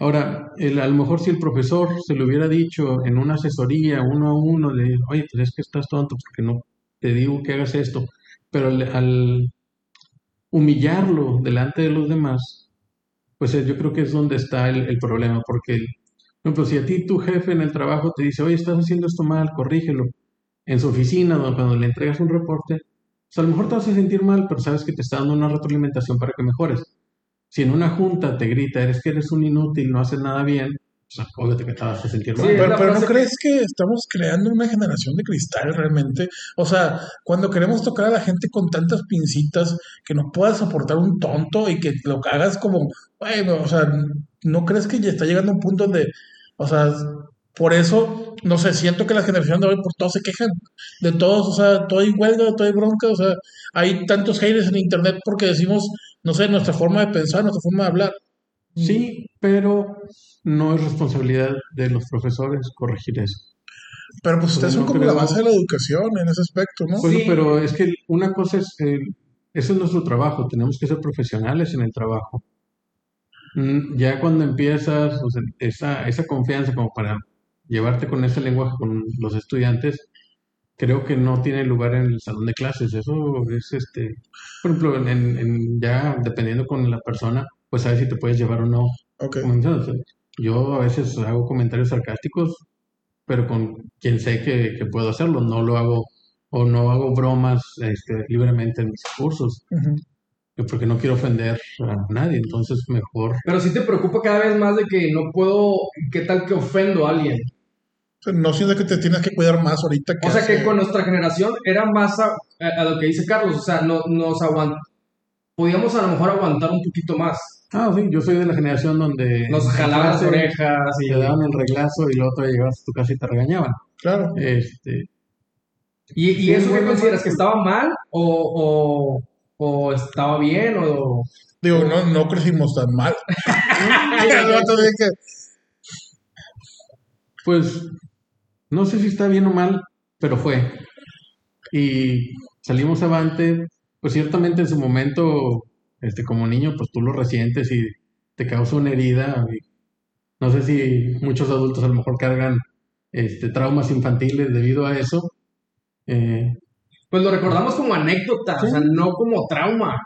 Ahora, el- a lo mejor si el profesor se lo hubiera dicho en una asesoría uno a uno, le digo, oye, pues es que estás tonto porque no te digo que hagas esto. Pero al, al humillarlo delante de los demás, pues eh, yo creo que es donde está el, el problema. Porque, por ejemplo, si a ti tu jefe en el trabajo te dice, oye, estás haciendo esto mal, corrígelo. En su oficina, cuando le entregas un reporte, pues a lo mejor te vas a sentir mal, pero sabes que te está dando una retroalimentación para que mejores. Si en una junta te grita, eres que eres un inútil, no haces nada bien, pues obviamente que te vas a sentir mal. Pero, ¿no que- crees que estamos creando una generación de cristal realmente? O sea, cuando queremos tocar a la gente con tantas pincitas que no puedas soportar un tonto y que lo hagas como, bueno, o sea, ¿no crees que ya está llegando a un punto donde, o sea, por eso, no sé, siento que la generación de hoy por todos se quejan, de todos, o sea, todo hay huelga, todo hay bronca, o sea, hay tantos haters en internet porque decimos, no sé, nuestra forma de pensar, nuestra forma de hablar. Sí, pero no es responsabilidad de los profesores corregir eso. Pero pues ustedes Pues son no como la base de la educación en ese aspecto, ¿no? Bueno, Sí. pero es que una cosa es, eh, ese es nuestro trabajo, tenemos que ser profesionales en el trabajo. Ya cuando empiezas, o sea, esa, esa confianza como para llevarte con ese lenguaje con los estudiantes, creo que no tiene lugar en el salón de clases. Eso es, este, por ejemplo, en, ya dependiendo con la persona, pues sabes si te puedes llevar o no. Ok. Como mencionas, yo a veces hago comentarios sarcásticos, pero con quien sé que, que puedo hacerlo, no lo hago o no hago bromas este, libremente en mis cursos, Porque no quiero ofender a nadie, entonces mejor. Pero sí te preocupa cada vez más de que no puedo, ¿qué tal que ofendo a alguien? No sientes que te tienes que cuidar más ahorita que O sea que con nuestra generación era más a, a- a lo que dice Carlos, o sea, no, nos aguant podíamos a lo mejor aguantar un poquito más. Ah, sí, yo soy de la generación donde Nos jalaban las orejas y, te daban el reglazo y luego te llegabas a tu casa y te regañaban. Claro. Este, y, y Sí, eso qué consideras más- que estaba mal o, o, o estaba bien o Digo, no, no crecimos tan mal. <laughs> Pues no sé si está bien o mal, pero fue. Y salimos avante, pues ciertamente en su momento, este, como niño, pues tú lo resientes y te causa una herida. y no sé si muchos adultos a lo mejor cargan este, traumas infantiles debido a eso. Eh, pues lo recordamos como anécdota, Sí. o sea, no como trauma.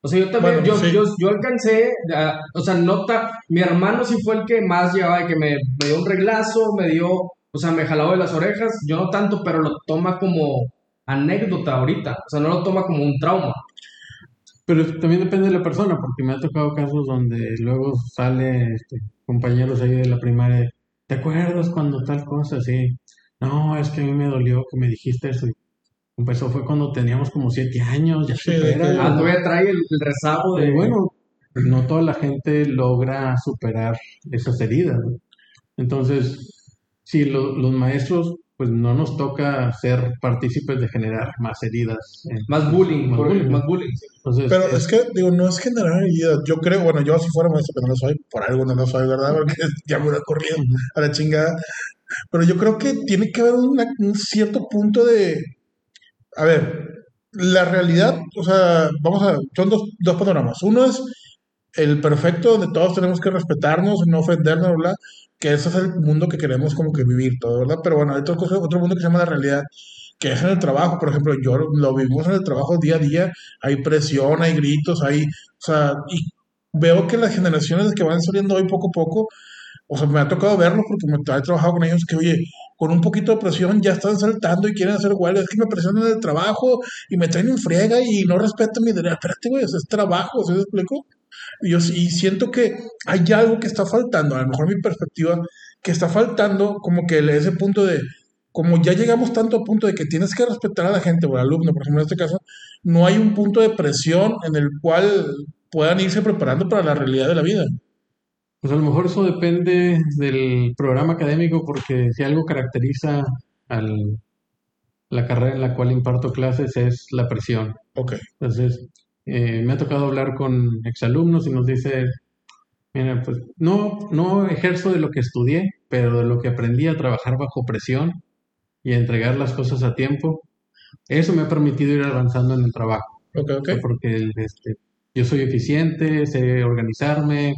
O sea, yo también, Bueno, yo, sí. yo, yo alcancé, a- o sea, nota, mi hermano sí fue el que más llevaba, de que me, me dio un reglazo, me dio, o sea, me jalaba de las orejas, yo no tanto, pero lo toma como anécdota ahorita, o sea, no lo toma como un trauma. pero también depende de la persona, porque me ha tocado casos donde luego sale este, compañeros ahí de la primaria, ¿te acuerdas cuando tal cosa? Sí, no, es que a mí me dolió que me dijiste eso. Y Empezó fue cuando teníamos como siete años, ya Sí, supera. que- Ah, todavía trae el, el rezago de, bueno, no toda la gente logra superar esas heridas. ¿no? Entonces, si lo- los maestros, pues no nos toca ser partícipes de generar más heridas. más bullying, Más por- bullying. más bullying. sí. Entonces, Pero es- es que, digo, no es generar heridas. Yo creo, bueno, yo si fuera maestro, pero no lo soy, por algo no lo soy, ¿verdad? Porque <laughs> ya me hubiera corrido a la chingada. Pero yo creo que tiene que haber una- un cierto punto de. A ver, la realidad, o sea, vamos a. Son dos, dos panoramas. Uno es el perfecto, donde todos tenemos que respetarnos, no ofendernos, bla, que ese es el mundo que queremos como que vivir todo, ¿verdad? Pero bueno, hay otra cosa- otro mundo que se llama la realidad, que es en el trabajo, por ejemplo, yo lo vivimos en el trabajo día a día, hay presión, hay gritos, hay, o sea, y veo que las generaciones que van saliendo hoy poco a poco, o sea, me ha tocado verlos porque me he trabajado con ellos que, oye, con un poquito de presión ya están saltando y quieren hacer huelga, es que me presionan el trabajo y me traen en friega y no respetan mi derecho. Espérate, güey, eso es trabajo, ¿sí me explico? Y yo sí- y siento que hay algo que está faltando, a lo mejor mi perspectiva, que está faltando como que ese punto de, como ya llegamos tanto a punto de que tienes que respetar a la gente o al alumno, por ejemplo, en este caso, no hay un punto de presión en el cual puedan irse preparando para la realidad de la vida. Pues a lo mejor eso depende del programa académico, porque si algo caracteriza al, la carrera en la cual imparto clases es la presión. Ok, Entonces, eh, me ha tocado hablar con exalumnos y nos dice, mira, pues no, no ejerzo de lo que estudié, pero de lo que aprendí a trabajar bajo presión y a entregar las cosas a tiempo, eso me ha permitido ir avanzando en el trabajo, ok, ok. porque este, yo soy eficiente, sé organizarme,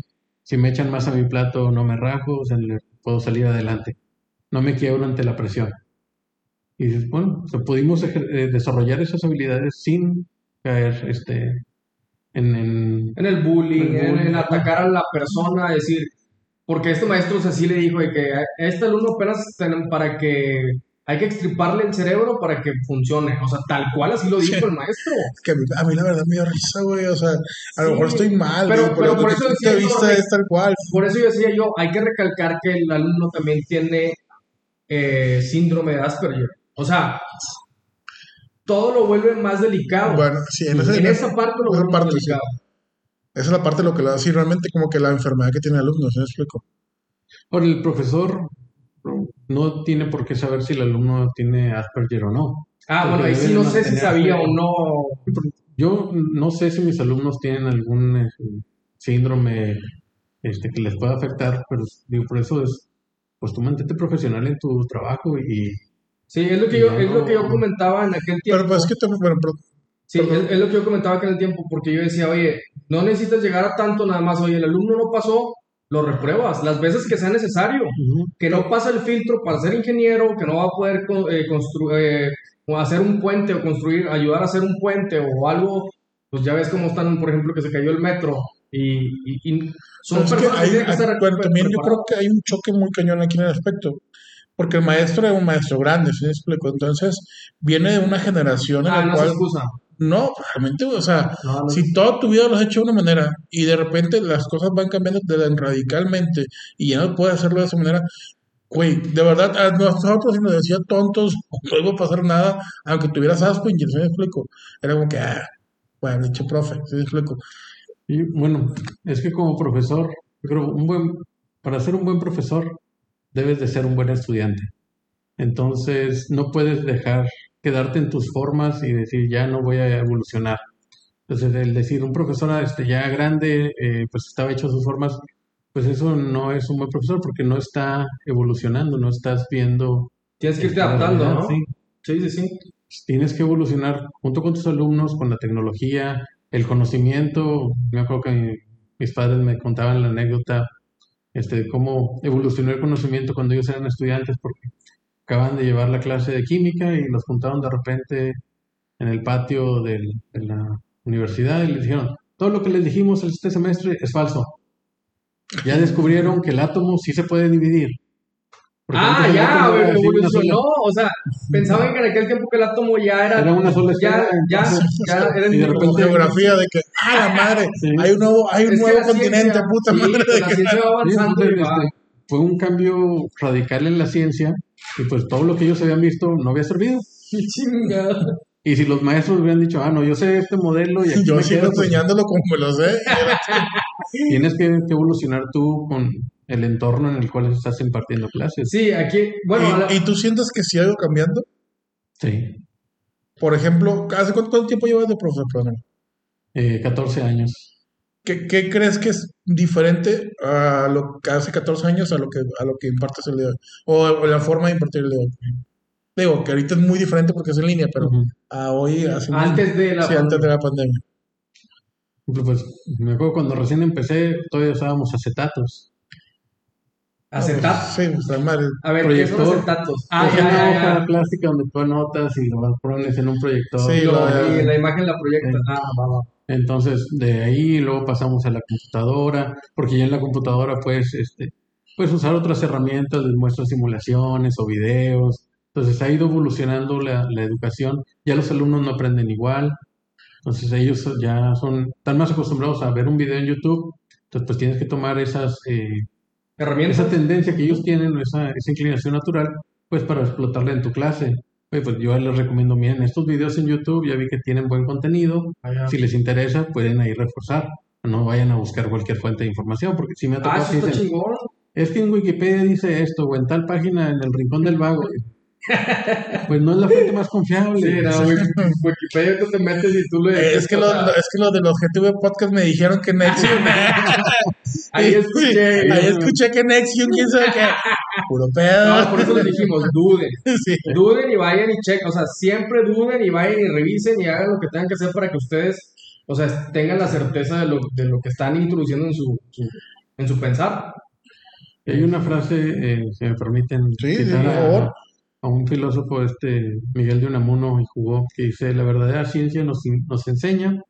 si me echan más a mi plato no me rajo, o sea, puedo salir adelante, no me quiebro ante la presión. Y dices, bueno, o sea, pudimos eh, desarrollar esas habilidades sin caer este, en, en- En el bullying, El en, bullying, en atacar a la persona, decir, porque este maestro así le dijo de que a este alumno apenas para que hay que extriparle el cerebro para que funcione. O sea, tal cual así lo dijo Sí. el maestro. Es que a mí, a mí la verdad me dio risa, güey. O sea, a lo mejor estoy mal, pero- güey, pero por eso decía yo, viste Rick. es tal cual. Por eso yo decía yo, hay que recalcar que el alumno también tiene eh, síndrome de Asperger. O sea, todo lo vuelve más delicado. Bueno, sí, en, ese- en esa parte lo vuelve más parte, sí. delicado. Esa es la parte de lo que le así realmente como que la enfermedad que tiene el alumno, ¿sí me explico? Ahora, el profesor no tiene por qué saber si el alumno tiene Asperger o no. Ah, Porque bueno, ahí sí no sé si sabía o no. Yo no sé si mis alumnos tienen algún eh, síndrome este, que les pueda afectar, pero digo, por eso es, pues tú mantente profesional en tu trabajo y... Sí, es lo que, yo, es lo que yo comentaba en aquel tiempo. Pero pues es que te, pero- pero- Sí, es, es lo que yo comentaba aquel tiempo, porque yo decía, oye, no necesitas llegar a tanto nada más, oye, el alumno no pasó, lo repruebas las veces que sea necesario, que no pasa el filtro para ser ingeniero, que no va a poder eh, eh, hacer un puente o construir, ayudar a hacer un puente o algo, pues ya ves cómo están, por ejemplo, que se cayó el metro y, y- y son Pero es que personas que, hay- tienen que hay- bueno, también yo creo que hay un choque muy cañón aquí en el aspecto. Porque el maestro es un maestro grande, ¿sí me explico? Entonces, viene de una generación en Ah, la no cual. excusa. No, realmente, o sea, No, no. si toda tu vida lo has hecho de una manera y de repente las cosas van cambiando radicalmente y ya no puedes hacerlo de esa manera, güey, de verdad, a nosotros si nos decía tontos, no iba a pasar nada, aunque tuvieras Asperger, ¿sí me explico? Era como que, ah, bueno, dicho profe, ¿sí me explico? Y bueno, es que como profesor, yo creo un buen, para ser un buen profesor, debes de ser un buen estudiante. Entonces, no puedes dejar quedarte en tus formas y decir, ya no voy a evolucionar. Entonces, el decir, un profesor este, ya grande, eh, pues estaba hecho a sus formas, pues eso no es un buen profesor porque no está evolucionando, no estás viendo Tienes que irte adaptando, realidad, ¿no? sí. Sí, sí, sí. Tienes que evolucionar junto con tus alumnos, con la tecnología, el conocimiento. Me acuerdo que mi- mis padres me contaban la anécdota este, de cómo evolucionó el conocimiento cuando ellos eran estudiantes, porque acaban de llevar la clase de química y los juntaron de repente en el patio del- de la universidad y les dijeron, todo lo que les dijimos este semestre es falso. Ya <laughs> descubrieron que el átomo sí se puede dividir. Porque Ah, ya, evolucionó. O sea, pensaban que en aquel tiempo que el átomo ya era. Era una sola ya, esfera, ya, entonces, ya era y de repente- Geografía de que, ah, la madre, <laughs> Sí. hay un nuevo, hay un nuevo continente, ciencia- puta madre. de la que- ciencia va Sí, avanzando fue un cambio radical en la ciencia y pues todo lo que ellos habían visto no había servido. <laughs> Chingada. Y si los maestros hubieran dicho, ah, no, yo sé este modelo y aquí Yo me sigo quedo, pues, enseñándolo como lo sé. <laughs> tienes que, que evolucionar tú con el entorno en el cual estás impartiendo clases. Sí, aquí, bueno, la- ¿Y, y tú sientes que sí ha ido cambiando? Sí, Por ejemplo, ¿hace cuánto, cuánto tiempo llevas de profesor? Perdón. Eh, 14 años. ¿Qué, qué crees que es diferente a lo que hace 14 años a lo que, a lo que impartes el día de hoy? O, o la forma de impartir el día de hoy. Digo, que ahorita es muy diferente porque es en línea, pero a hoy, hace antes de la. sí, antes de la pandemia. Pues me acuerdo cuando recién empecé, todavía usábamos acetatos. Acetato. Sí, la madre. A ver, ¿qué son acetatos? Ah, es ya, una ya, hoja ya. plástica donde tú anotas y lo pones en un proyector. Sí, Lo- y la imagen la proyecta. Sí. Ah, va, va. Entonces, de ahí luego pasamos a la computadora, porque ya en la computadora puedes, este, puedes usar otras herramientas, les muestras simulaciones o videos. Entonces, ha ido evolucionando la, la educación. Ya los alumnos no aprenden igual. Entonces, ellos ya son, están más acostumbrados a ver un video en YouTube. Entonces, pues tienes que tomar esas, eh, Herramientas. esa tendencia que ellos tienen, esa, esa inclinación natural, pues para explotarla en tu clase. Oye, pues yo les recomiendo, miren, estos videos en YouTube, ya vi que tienen buen contenido, Ah, si les interesa, pueden ahí reforzar. No vayan a buscar cualquier fuente de información, porque si me ha Ah, tocado eso que está dicen, es que en Wikipedia dice esto, o en tal página, en el rincón del vago. Pues no es la fuente más confiable. Sí, no, Wiki- Wikipedia tú te metes y tú le. Es que, lo, lo- es que los del Objetivo Podcast me dijeron que Nexium. <laughs> Ahí escuché. Sí, ahí escuché que Nexium, quién sabe qué. Puro pedo. No, por eso les dijimos, duden. <laughs> Sí. Duden y vayan y chequen. O sea, siempre duden y vayan y revisen y hagan lo que tengan que hacer para que ustedes, o sea, tengan la certeza de lo, de lo que están introduciendo en su, su- en su pensar. Hay una frase, eh, si me permiten Sí, sí, citar por favor. a un filósofo, este Miguel de Unamuno y jugó, que dice, la verdadera ciencia nos, nos enseña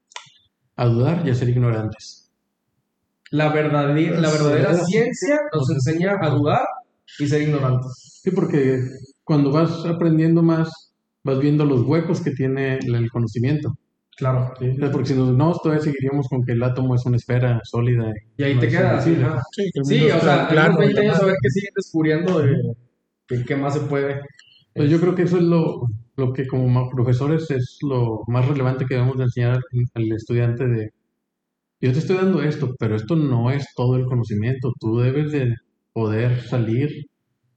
a dudar y a ser ignorantes. La verdadera, la verdadera ciencia nos enseña a dudar y ser ignorantes. Sí, porque cuando vas aprendiendo más, vas viendo los huecos que tiene el conocimiento. Claro. ¿sí? O sea, porque si nos no, todavía seguiríamos con que el átomo es una esfera sólida. Y ahí no te quedas. Sí, Sí, o sea, unos 20 y la años a ver qué siguen descubriendo de, qué más se puede. Pues yo creo que eso es lo, lo que como profesores es lo más relevante que debemos de enseñar al, al estudiante de, yo te estoy dando esto, pero esto no es todo el conocimiento, tú debes de poder salir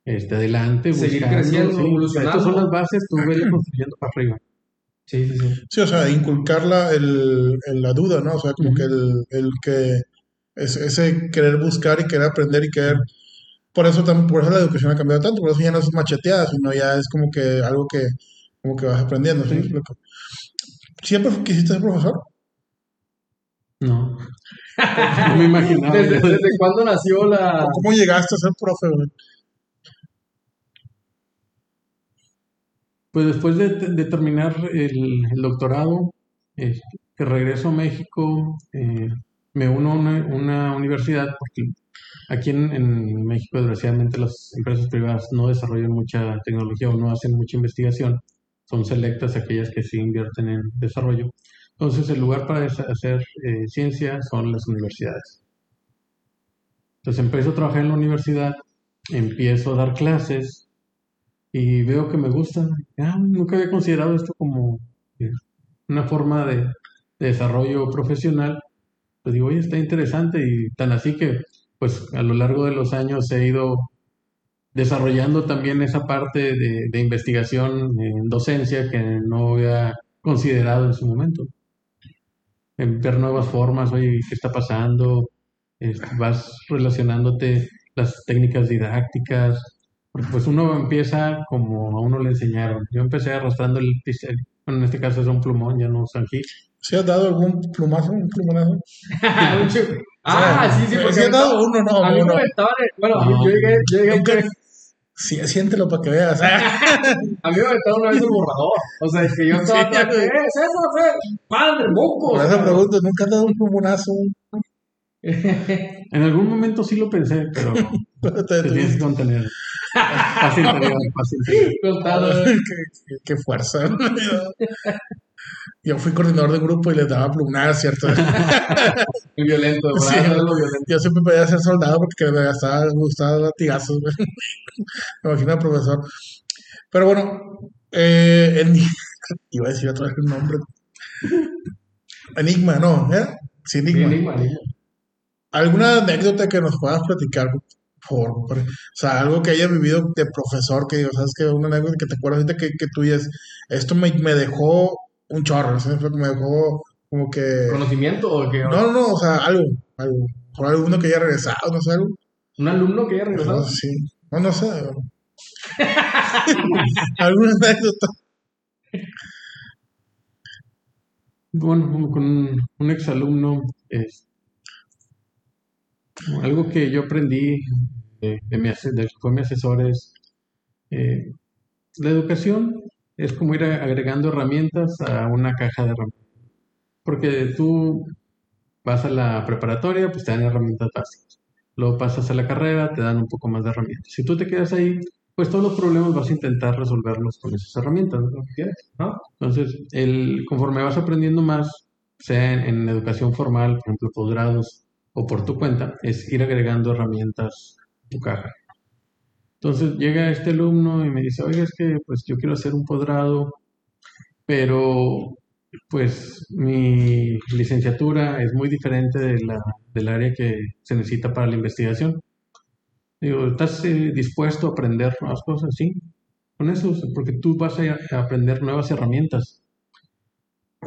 este, adelante, Seguir buscando, creciendo, sí, evolucionando. Estas son las bases, tú vele construyendo para arriba. Sí, sí, sí. Sí, o sea, inculcar la, el, el- la duda, ¿no? O sea, como que el, el que Es, ese querer buscar y querer aprender y querer... Por eso, por eso la educación ha cambiado tanto, por eso ya no es macheteada, sino ya es como que algo que, como que vas aprendiendo. ¿sí? ¿Siempre quisiste ser profesor? No. <laughs> No me imaginaba. ¿Desde, desde cuándo nació la...? ¿Cómo llegaste a ser profe, güey? Pues después de, de terminar el, el doctorado, este, que regreso a México, eh, me uno a una, una universidad, porque aquí en, en México, desgraciadamente, las empresas privadas no desarrollan mucha tecnología o no hacen mucha investigación. Son selectas aquellas que sí invierten en desarrollo. Entonces, el lugar para hacer eh, ciencia son las universidades. Entonces, empiezo a trabajar en la universidad, empiezo a dar clases y veo que me gusta. Ah, nunca había considerado esto como eh, una forma de, de desarrollo profesional. Pues digo, oye, está interesante y tan así que, pues a lo largo de los años he ido desarrollando también esa parte de, de investigación en docencia que no había considerado en su momento. En ver nuevas formas, oye, ¿qué está pasando? Este, vas relacionándote las técnicas didácticas, porque pues uno empieza como a uno le enseñaron. Yo empecé arrastrando el pincel, bueno, en este caso es un plumón, ya no usan aquí. ¿Sí has dado algún plumazo, un plumonazo? <laughs> Un ah, sí, sí, porque Sí dado aventaban- uno, no, a mí me uno. bueno, No. yo llegué, yo llegué Nunca- Sí, siéntelo para que veas. <laughs> A mí me aventaron una vez el borrador. O sea, es que yo estaba Sí. ¿qué es eso, fe? ¡Padre, moco! Por eso pregunto, ¿nunca has dado un plumonazo? En algún momento sí lo pensé, pero <laughs> Te te tienes que contener. <laughs> Interior. Contado. qué, qué- qué fuerza. Yo fui coordinador de grupo y les daba plumonadas, ¿cierto? <laughs> Muy violento, ¿verdad? Sí. Algo violento. Yo siempre pedía ser soldado porque me gastaba, me gustaba latigazos. Me <laughs> imagino al profesor. Pero bueno, eh, Eni- <laughs> iba a decir otra vez el nombre. Enigma, ¿no? ¿Eh? Sí, Enigma. Enigma. ¿Alguna anécdota que nos puedas platicar? Por, por- o sea, algo que hayas vivido de profesor, que digo, ¿sabes? Que una anécdota que te acuerdas ahorita que, que tú dices, esto me, me dejó un chorro, ¿sabes? Me dejó como que... ¿Conocimiento o que No, no, no, o sea, algo, algo. Por alguno que haya regresado, no sé, algo. un alumno que haya regresado? No, sí. No, no sé. <laughs> ¿Alguna anécdota? Bueno, con un, un exalumno, es algo que yo aprendí de, de mi, ase- del que fue mi asesor es eh, la educación es como ir agregando herramientas a una caja de herramientas. Porque tú vas a la preparatoria, pues te dan herramientas básicas. Luego pasas a la carrera, te dan un poco más de herramientas. Si tú te quedas ahí, pues todos los problemas vas a intentar resolverlos con esas herramientas. Entonces, el, conforme vas aprendiendo más, sea en, en educación formal, por ejemplo, posgrados o por tu cuenta, es ir agregando herramientas a tu caja. Entonces llega este alumno y me dice, oiga, es que pues yo quiero hacer un posgrado, pero pues mi licenciatura es muy diferente de la, del área que se necesita para la investigación. Digo, ¿estás eh, dispuesto a aprender nuevas cosas? Sí, con eso, porque tú vas a, aprender nuevas herramientas.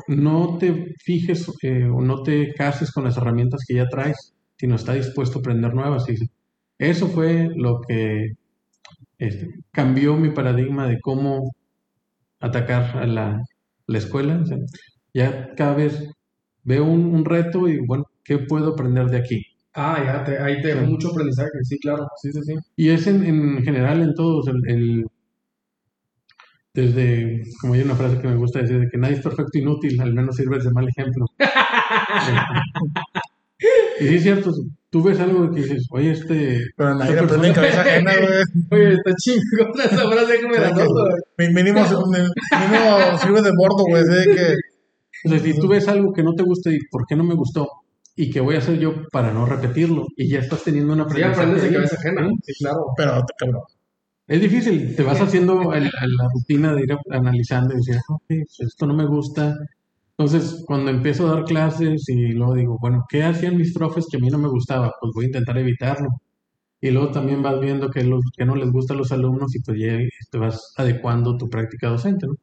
No te fijes eh, o no te cases con las herramientas que ya traes, sino está dispuesto a aprender nuevas. Eso fue lo que este, cambió mi paradigma de cómo atacar a la, la escuela. O sea, ya cada vez veo un, un reto y bueno, ¿qué puedo aprender de aquí? Ah, ya, te, ahí te Sí. mucho aprendizaje. Sí, claro. Sí, sí, sí. Y es en, en general en todos, el, el- desde, como hay una frase que me gusta decir, de que nadie es perfecto inútil, al menos sirves de mal ejemplo. <laughs> y sí es cierto, tú ves algo que dices, oye, este, Pero nadie esta aprende en cabeza ajena, güey. <laughs> Oye, está chingona esa frase que me la noto. güey. Mi- Mínimo, <laughs> mínimo sirve de bordo, güey. de que, o sea, si tú ves algo que no te gusta y por qué no me gustó, y qué voy a hacer yo para no repetirlo, y ya estás teniendo una Sí, aprendes de cabeza ajena. ¿sí? Sí, claro. pero, cabrón. Es difícil, te vas haciendo el- a la rutina de ir a- analizando y decir, "Ah, ok, pues esto no me gusta. Entonces, cuando empiezo a dar clases y luego digo, bueno, ¿qué hacían mis profes que a mí no me gustaba? Pues voy a intentar evitarlo. Y luego también vas viendo que, los, que no les gusta a los alumnos y pues ya te vas adecuando tu práctica docente, ¿no?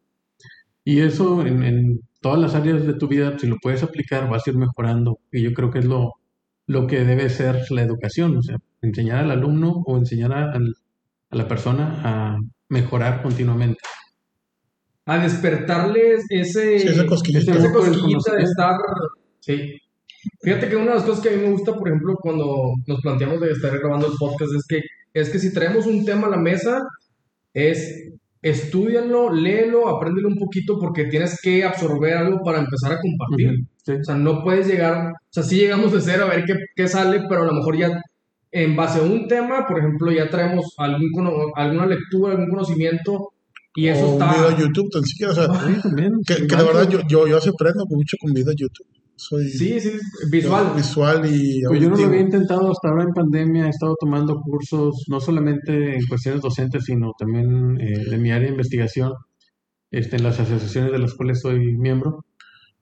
Y eso en, en todas las áreas de tu vida, si lo puedes aplicar, vas a ir mejorando. Y yo creo que es lo, lo que debe ser la educación, o sea, enseñar al alumno o enseñar a, a la persona a mejorar continuamente. A despertarles ese, Sí, esa cosquillita. esa Ese gusto del cosquillita de estar. Sí. Fíjate que una de las cosas que a mí me gusta, por ejemplo, cuando nos planteamos de estar grabando el podcast, es que, es que si traemos un tema a la mesa, es estudianlo, léelo, apréndelo un poquito, porque tienes que absorber algo para empezar a compartir. Sí. O sea, no puedes llegar, o sea, sí llegamos de cero a ver qué, qué sale, pero a lo mejor ya en base a un tema, por ejemplo, ya traemos algún, cono- alguna lectura, algún conocimiento, y eso o un está... video de YouTube, tan siquiera, o sea, también. que, que de verdad yo, yo, yo sí aprendo mucho con video de YouTube. Soy Sí, sí, visual. visual y Pues yo no lo había intentado hasta ahora en pandemia, he estado tomando cursos no solamente en cuestiones docentes, sino también eh, de mi área de investigación, este, en las asociaciones de las cuales soy miembro,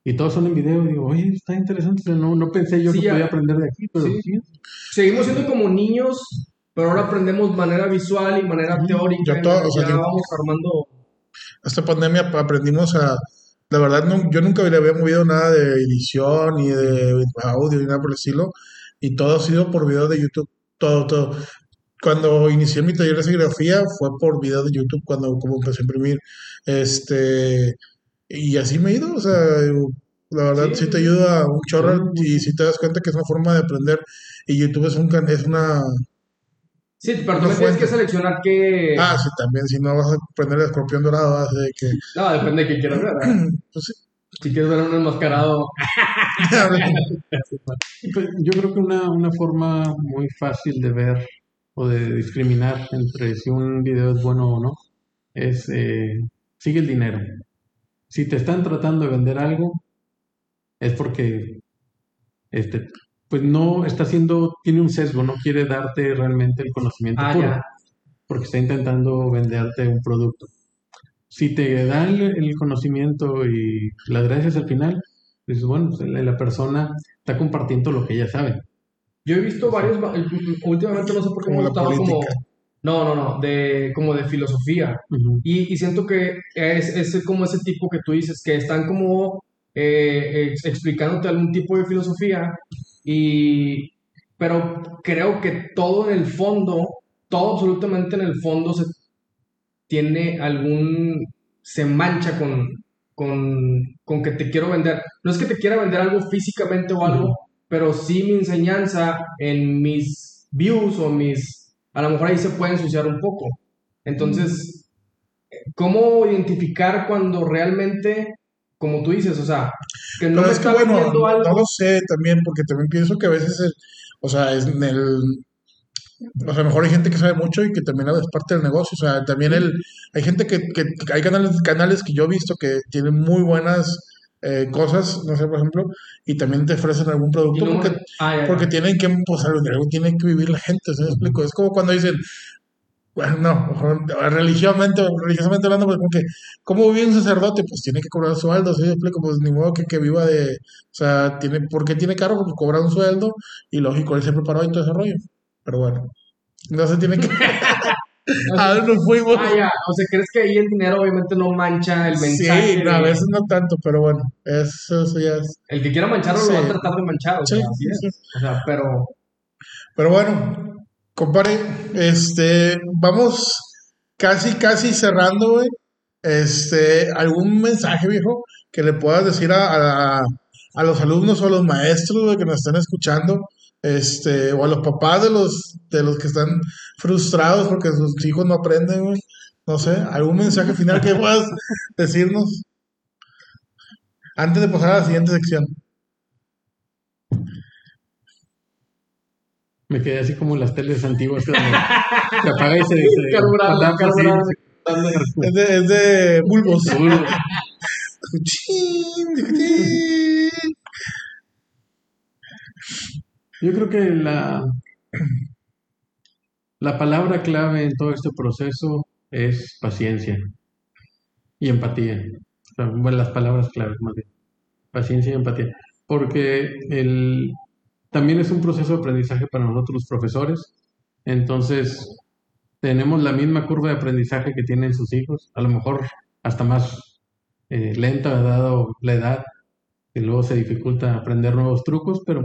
y todos son en video, y digo, oye, está interesante, o sea, no, no pensé yo Sí, que ya. podía aprender de aquí, pero Sí. sí. Seguimos siendo como niños, pero ahora aprendemos manera visual y manera teórica. ya y todo, o sea, ya yo- vamos armando... Esta pandemia aprendimos a... La verdad, no, yo nunca le había movido nada de edición, ni de audio, ni nada por el estilo. Y todo ha sido por video de YouTube. Todo, todo. Cuando inicié mi taller de serigrafía fue por video de YouTube, cuando como empecé a imprimir. Este... Y así me he ido, o sea, la verdad Sí, sí, te ayuda un chorro y si te das cuenta que es una forma de aprender y YouTube es un es una Sí, pero también tienes que seleccionar qué... ah sí también si no vas a aprender el escorpión dorado así de que No, depende de qué quieras ver. <clears throat> pues sí. Si quieres ver a un enmascarado... <laughs> Pues, yo creo que una, una forma muy fácil de ver o de discriminar entre si un video es bueno o no es eh, sigue el dinero. Si te están tratando de vender algo, es porque este, pues no está haciendo, tiene un sesgo, no quiere darte realmente el conocimiento Ah, puro, ya. porque está intentando venderte un producto. Si te dan el, conocimiento y las gracias al final, dices, bueno, pues, la persona está compartiendo lo que ella sabe. Yo he visto varios... va- Últimamente no sé por qué me gustado como... No, no, no, de, como de filosofía. Ujú. Y, y siento que es, es como ese tipo que tú dices, que están como eh, ex- explicándote algún tipo de filosofía, y, pero creo que todo en el fondo, todo absolutamente en el fondo se tiene algún, se mancha con, con, con que te quiero vender. No es que te quiera vender algo físicamente o algo, pero sí mi enseñanza en mis views o mis, a lo mejor ahí se puede ensuciar un poco. Entonces, ¿cómo identificar cuando realmente, como tú dices, o sea, que no me es que bueno, algo? no lo sé también, porque también pienso que a veces, el- o sea, es en el, o sea, mejor hay gente que sabe mucho y que también es parte del negocio, o sea, también el, hay gente que, que hay canales, canales que yo he visto que tienen muy buenas eh, cosas, no sé, por ejemplo, y también te ofrecen algún producto no- porque, ah, ya, ya. porque tienen que, pues, algo de algo tiene que vivir la gente, ¿sí me explico? Es como cuando dicen, bueno, no, <laughs> religiosamente, religiosamente hablando, pues como que, ¿cómo vive un sacerdote? Pues tiene que cobrar sueldo, ¿sí explico? Pues ni modo que, que viva de, o sea, tiene, ¿por qué tiene carro? Porque cobra un sueldo y lógico, él se preparó y todo ese rollo. Pero bueno, no se tiene que... A <laughs> ver, <laughs> nos fuimos. Ah, ya, o sea, ¿crees que ahí el dinero obviamente no mancha el mensaje? Sí, no, a veces no tanto, pero bueno, eso, eso ya es... El que quiera mancharlo Sí. lo va a tratar de manchar, o Sí, sea, es. sí. O sea, pero Pero bueno, compadre, este, vamos casi, casi cerrando, güey. Este, algún mensaje, viejo, que le puedas decir a, a, los alumnos o a los maestros, que nos están escuchando, este, o a los papás de los, de los que están frustrados porque sus hijos no aprenden, güey. No sé, algún mensaje final que puedas decirnos antes de pasar a la siguiente sección. Me quedé así como las teles antiguas <laughs> se apaga y se, se así, Es de, es de bulbos. <laughs> Yo creo que la, la palabra clave en todo este proceso es paciencia y empatía. O sea, bueno, las palabras claves más bien. Paciencia y empatía. Porque el, también es un proceso de aprendizaje para nosotros los profesores. Entonces, tenemos la misma curva de aprendizaje que tienen sus hijos, a lo mejor hasta más eh, lenta, dado la edad, que luego se dificulta aprender nuevos trucos, pero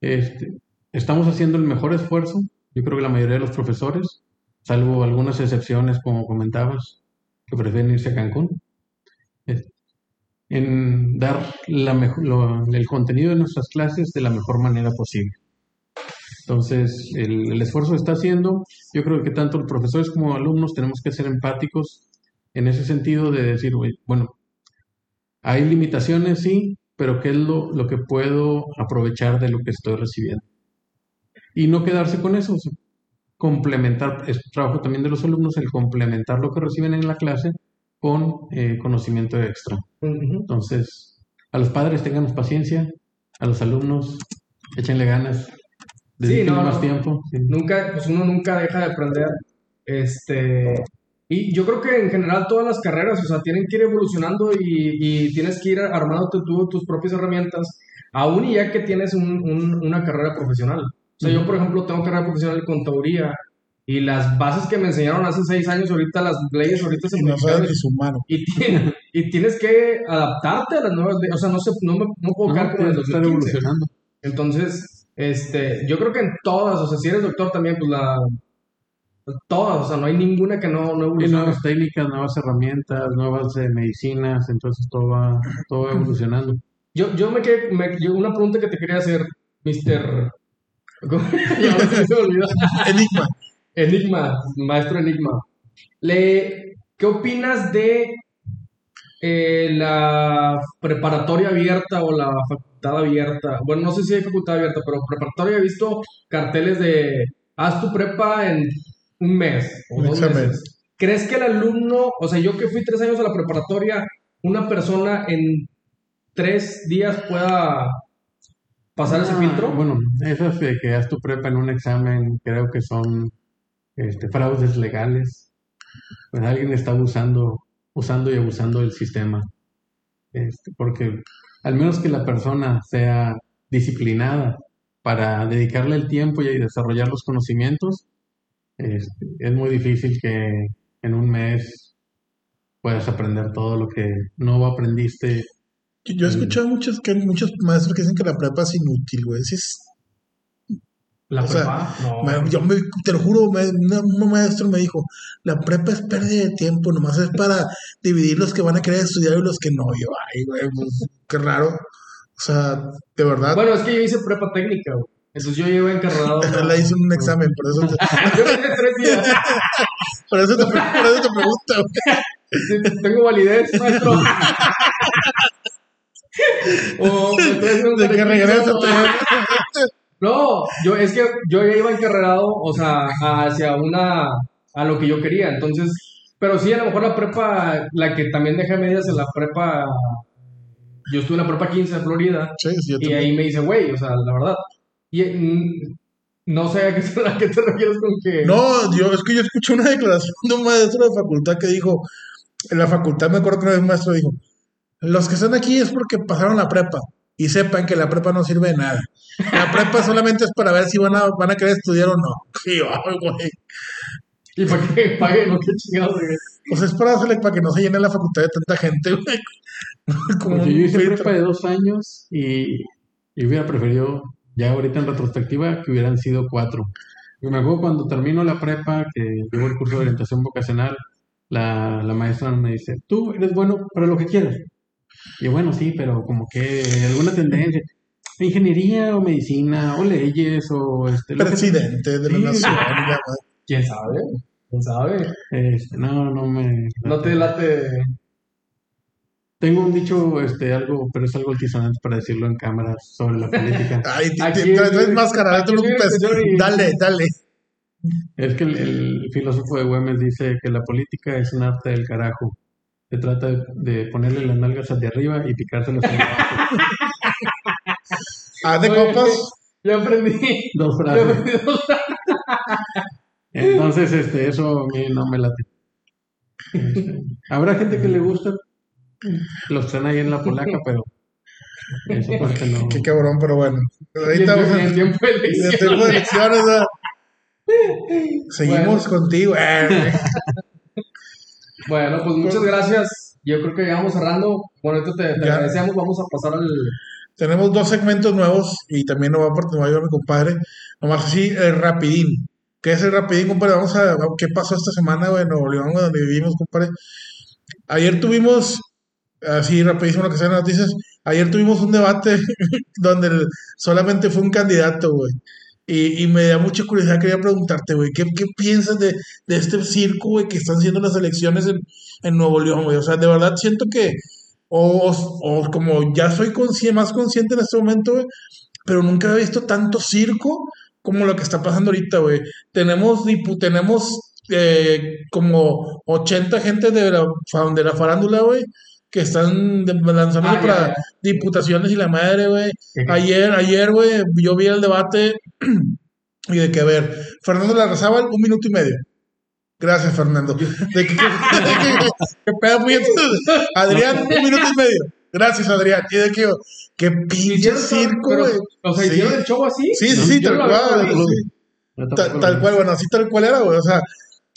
Este, estamos haciendo el mejor esfuerzo, yo creo que la mayoría de los profesores, salvo algunas excepciones, como comentabas, que prefieren irse a Cancún, en dar la mejor, lo- el contenido de nuestras clases de la mejor manera posible. Entonces, el, el esfuerzo se está haciendo. Yo creo que tanto los profesores como alumnos tenemos que ser empáticos en ese sentido de decir, "Oye, bueno, hay limitaciones, sí, pero ¿qué es lo, lo que puedo aprovechar de lo que estoy recibiendo? Y no quedarse con eso, complementar, es trabajo también de los alumnos el complementar lo que reciben en la clase con eh, conocimiento extra. Entonces, a los padres tengan paciencia, a los alumnos échenle ganas, dediquen no, más tiempo. sí. Nunca, pues uno nunca deja de aprender. Este, y yo creo que en general todas las carreras, o sea, tienen que ir evolucionando y, y tienes que ir armándote tú tus propias herramientas, aún y ya que tienes un- un- una carrera profesional. O sea, yo, por ejemplo, tengo carrera profesional en contaduría y las bases que me enseñaron hace seis años, ahorita las leyes ahorita se Y no sabes ni y, ti- y tienes que adaptarte a las nuevas leyes. O sea, no, se, no, me, no puedo No, quedar con el tienes que estar 2015. evolucionando. Entonces, este, yo creo que en todas, o sea, si eres doctor también, pues la. Todas, o sea, no hay ninguna que no, no Y evolucione. nuevas técnicas, nuevas herramientas, nuevas eh, medicinas, entonces todo va, todo va evolucionando. Yo, yo me quedé, me, yo- una pregunta que te quería hacer, Mr. <laughs> Olvidó. <laughs> Enigma. Enigma, maestro Enigma. Le, ¿Qué opinas de eh, la preparatoria abierta o la facultad abierta? Bueno, no sé si hay facultad abierta, pero preparatoria he visto carteles de haz tu prepa en un mes o dos meses. ¿Crees que el alumno, o sea, yo que fui tres años a la preparatoria, una persona en tres días pueda pasar ese Ah, filtro? Bueno, esas de que haz tu prepa en un examen, creo que son este, fraudes legales. Pues alguien está abusando, usando y abusando del sistema. Este, porque al menos que la persona sea disciplinada para dedicarle el tiempo y desarrollar los conocimientos, este, es muy difícil que en un mes puedas aprender todo lo que no aprendiste Yo he escuchado muchos, que, muchos maestros que dicen que la prepa es inútil, güey. Sí es- La o sea, no. me- yo me- te lo juro, me- un maestro me dijo, la prepa es pérdida de tiempo, nomás es para dividir los que van a querer estudiar y los que no. Yo, ay, güey, pues, qué raro. O sea, de verdad, Bueno, es que yo hice prepa técnica, güey. Entonces yo llevo encargado. le <laughs> hice un examen, por eso te, <laughs> yo tenía tres días. <laughs> por eso te, por eso te pregunto, güey. Tengo validez, maestro. o haciendo un De que carequizo. No, yo es que yo ya iba encarrerado, o sea, hacia una a lo que yo quería. Entonces, pero sí, a lo mejor la prepa, la que también dejé medias en la prepa. Yo estuve en la prepa 15 de Florida. Sí, sí, Y ahí me dice, güey, o sea, la verdad. Y mm, no sé a qué, <laughs> a qué te refieres con que. No, yo, es que yo escuché una declaración de un maestro de facultad que dijo, en la facultad me acuerdo que una vez un maestro dijo, los que están aquí es porque pasaron la prepa y sepan que la prepa no sirve de nada. La prepa solamente es para ver si van a, van a querer estudiar o no. <laughs> Sí, güey. ¿Y para qué paguen? ¿No? ¿Qué chingados? güey? Pues es para hacerle para que no se llene la facultad de tanta gente, güey. <laughs> Como yo hice filtro. prepa de dos años y, y hubiera preferido, ya ahorita en retrospectiva, que hubieran sido cuatro. Y me acuerdo cuando termino la prepa, que llevo el curso de orientación vocacional, la, la maestra me dice, tú eres bueno para lo que quieras. Y bueno, sí, pero como que alguna tendencia, ingeniería o medicina o leyes o este, que- presidente de la Sí. nación. ¿Quién sabe? ¿Quién sabe? este, no, no me... No te late. Tengo un dicho, este, algo, pero es algo altisonante para decirlo en cámara sobre la política. <laughs> Ay, traes máscara, no Dale, dale. Es que el, el filósofo de Güemes dice que la política es un arte del carajo. Se trata de, de ponerle las nalgas hacia arriba y picárselas hacia abajo. <laughs> Ah, de Oye, copas. Ya aprendí. Dos frases. aprendí dos- Entonces, este, eso a mí no me late. Este, habrá gente que le gusta, los traen ahí en la polaca, pero esa parte no. Qué cabrón, pero bueno. Vamos y en a... tiempo de elección. tiempo de elecciones, ¿verdad? <laughs> Seguimos contigo. <laughs> eh. Bueno, pues muchas gracias. Yo creo que ya vamos cerrando. Bueno, ahorita te, agradecemos. Vamos a pasar al, tenemos dos segmentos nuevos y también nos va a participar mi compadre. Nomás así, el rapidín. ¿Qué es el rapidín, compadre? Vamos a ver qué pasó esta semana, güey, en Nuevo León, donde vivimos, compadre. Ayer tuvimos, así rapidísimo lo que sean las noticias, ayer tuvimos un debate <laughs> donde solamente fue un candidato, güey. Y, y me da mucha curiosidad, quería preguntarte, güey, ¿qué, qué piensas de, de este circo, güey, que están haciendo las elecciones en, en Nuevo León, güey? O sea, de verdad siento que, o, o como ya soy más consciente en este momento, güey, pero nunca he visto tanto circo como lo que está pasando ahorita, güey. Tenemos, tenemos eh, como 80 gente de la, de la farándula, güey, que están lanzándose Ah, ya, para ya. diputaciones y la madre, güey. Ayer, ayer, güey, yo vi el debate <clears throat> y de que, a ver, Fernando Larrazábal, un minuto y medio. Gracias, Fernando. De que, que, <laughs> que pedo. <laughs> Adrián, un minuto y medio. Gracias, Adrián. Y de que, que pinche circo, güey. O sea, Sí. hicieron el show así. Sí, sí, tal cual. Tal, cual, bueno, así tal cual era, güey. O sea,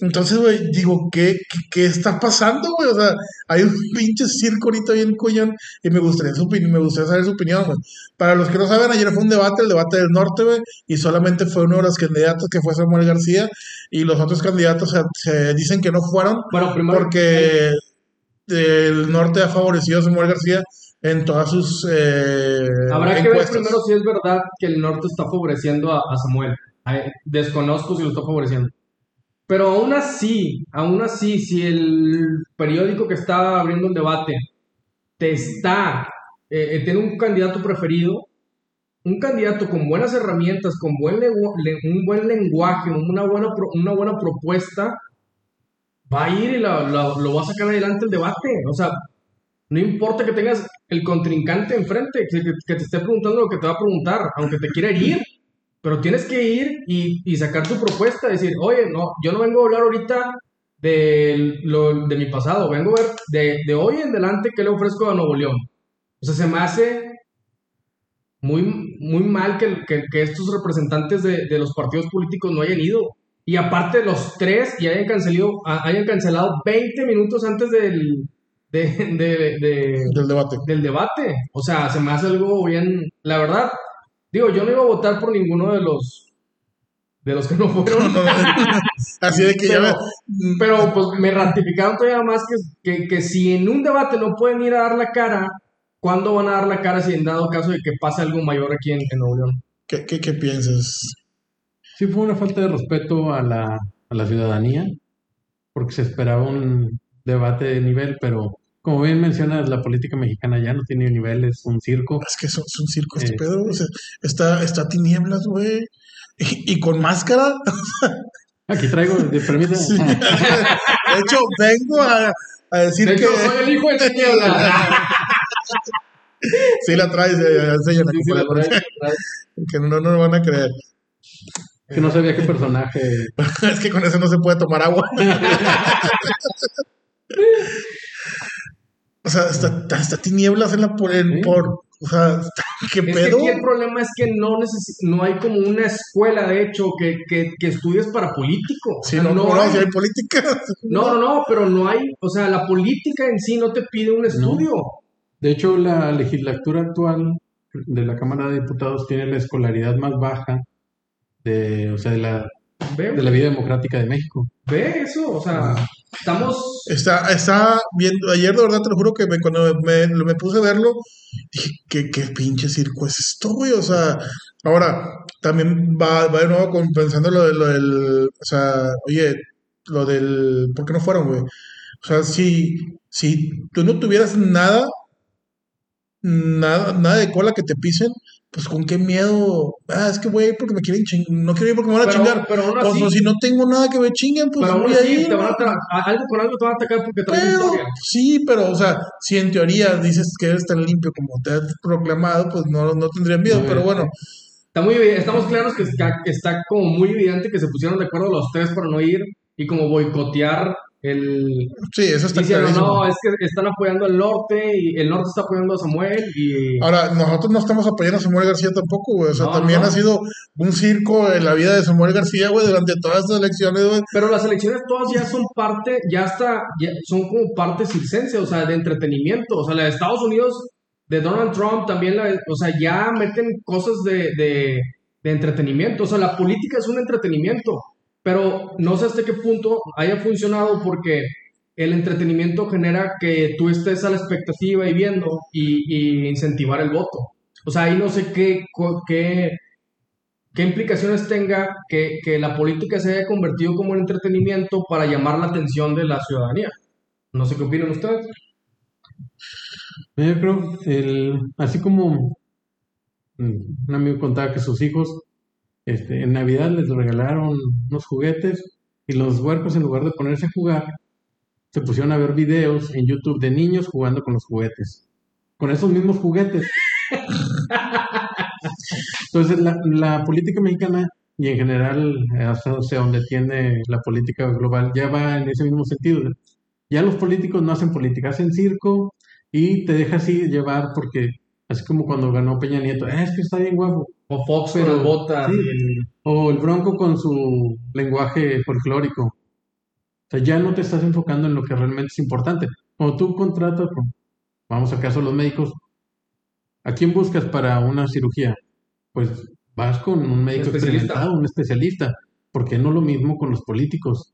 entonces, güey, digo, ¿qué, qué, qué está pasando, güey? O sea, hay un <laughs> pinche circo ahorita bien coñón y me gustaría, su me gustaría saber su opinión, güey. Para los que no saben, ayer fue un debate, el debate del norte, güey, y solamente fue uno de los candidatos que fue Samuel García y los otros candidatos se, se dicen que no fueron Bueno, primero. porque el norte ha favorecido a Samuel García en todas sus eh, Habrá que ver primero si es verdad que el norte está favoreciendo a, a Samuel. Ay, Desconozco si lo está favoreciendo. Pero aún así, aún así, si el periódico que está abriendo el debate te está, eh, eh, tiene un candidato preferido, un candidato con buenas herramientas, con buen un buen lenguaje, una buena, una buena propuesta, va a ir y lo va a sacar adelante el debate. O sea, no importa que tengas el contrincante enfrente, que- que te esté preguntando lo que te va a preguntar, aunque te quiera herir, pero tienes que ir y, y sacar tu propuesta, decir, oye, no, yo no vengo a hablar ahorita de, lo, de mi pasado, vengo a ver de, de hoy en adelante qué le ofrezco a Nuevo León. O sea, se me hace muy, muy mal que, que- que estos representantes de, de los partidos políticos no hayan ido. Y aparte los tres y hayan cancelado, hayan cancelado 20 minutos antes del, de, de- de- del debate. del debate. O sea, se me hace algo bien. La verdad, digo, yo no iba a votar por ninguno de los de los que no fueron. <laughs> Así de que ya pero, me- pero, pues me ratificaron todavía más que, que, que si en un debate no pueden ir a dar la cara, ¿cuándo van a dar la cara si en dado caso de que pase algo mayor aquí en, en Nuevo León? ¿Qué, qué, qué piensas? Sí fue una falta de respeto a la, a la ciudadanía, porque se esperaba un debate de nivel, pero como bien mencionas, la política mexicana ya no tiene nivel, es un circo. Es que es un- es un circo este Eh. pedo, o sea, está, está a tinieblas, güey. Y, y con máscara. <laughs> Aquí traigo, permítame. Sí. De hecho, vengo a, a decir De que hecho, soy el hijo de Tiniebla. <laughs> sí la traes, eh, enséñala, Sí, sí, la compadre, trae, la que no, no nos van a creer. que no sabía qué personaje. <laughs> Es que con eso no se puede tomar agua. O sea, está, está tinieblas en la por, en- Sí. por o sea, <laughs> ¿qué Es que pedo? aquí el problema es que no, necesi- no hay como una escuela, de hecho, que, que, que estudies para político. O Sí, sea, no, no, hay- si hay política. <laughs> no, no, no, pero no hay, o sea, la política en sí no te pide un estudio. De hecho, la legislatura actual de la Cámara de Diputados tiene la escolaridad más baja de, o sea, de la, Ve, de la vida democrática de México. ve eso, o sea, estamos... Está, está viendo, ayer de verdad te lo juro que me, cuando me, me puse a verlo, dije, ¿qué, qué pinche circo es esto, güey? O sea, ahora, también va, va de nuevo con, pensando lo, de- lo del, o sea, oye, lo del, ¿por qué no fueron, güey? O sea, si, si tú no tuvieras nada, nada, nada de cola que te pisen, pues con qué miedo, ah, es que güey, porque me quieren chingar, no quiero ir porque me van a Pero, chingar. pero aún Pues, si no tengo nada que me chinguen, pues pero voy a ir, te van a a- algo con algo te van a atacar porque traes historia. sí, pero, o sea, si en teoría dices que eres tan limpio como te has proclamado, pues no, no tendrían miedo, pero bueno, Está muy estamos claros que está, que está como muy evidente que se pusieron de acuerdo los tres para no ir y como boicotear el... sí, eso está Diciendo, no, es que están apoyando al norte y el norte está apoyando a Samuel y... Ahora, nosotros no estamos apoyando a Samuel García tampoco, güey, o sea, No, también no. ha sido un circo en la vida de Samuel García, güey, durante todas estas elecciones, güey. Pero las elecciones todas ya son parte, ya está, ya son como parte circense, o sea, de entretenimiento. O sea, la de Estados Unidos de Donald Trump también, la- o sea, ya meten cosas de, de, de entretenimiento. O sea, la política es un entretenimiento, pero no sé hasta qué punto haya funcionado porque el entretenimiento genera que tú estés a la expectativa y viendo y, y incentivar el voto. O sea, ahí no sé qué, qué, qué implicaciones tenga que, que la política se haya convertido como un entretenimiento para llamar la atención de la ciudadanía. No sé qué opinan ustedes. Yo creo, el, así como mm, un amigo contaba que sus hijos este, en Navidad les regalaron unos juguetes y los huercos en lugar de ponerse a jugar, se pusieron a ver videos en YouTube de niños jugando con los juguetes, con esos mismos juguetes. <laughs> Entonces, la, la política mexicana y en general, hasta o sea, donde tiene la política global, ya va en ese mismo sentido. Ya los políticos no hacen política, hacen circo y te deja así llevar porque, así como cuando ganó Peña Nieto, "Eh, es que está bien guapo. O Fox Pero- con las botas. sí. O el Bronco con su lenguaje folclórico. O sea, ya no te estás enfocando en lo que realmente es importante. Cuando tú contratas, con- vamos al caso de los médicos, ¿a quién buscas para una cirugía? Pues vas con un médico experimentado, un especialista. ¿Por qué no lo mismo con los políticos?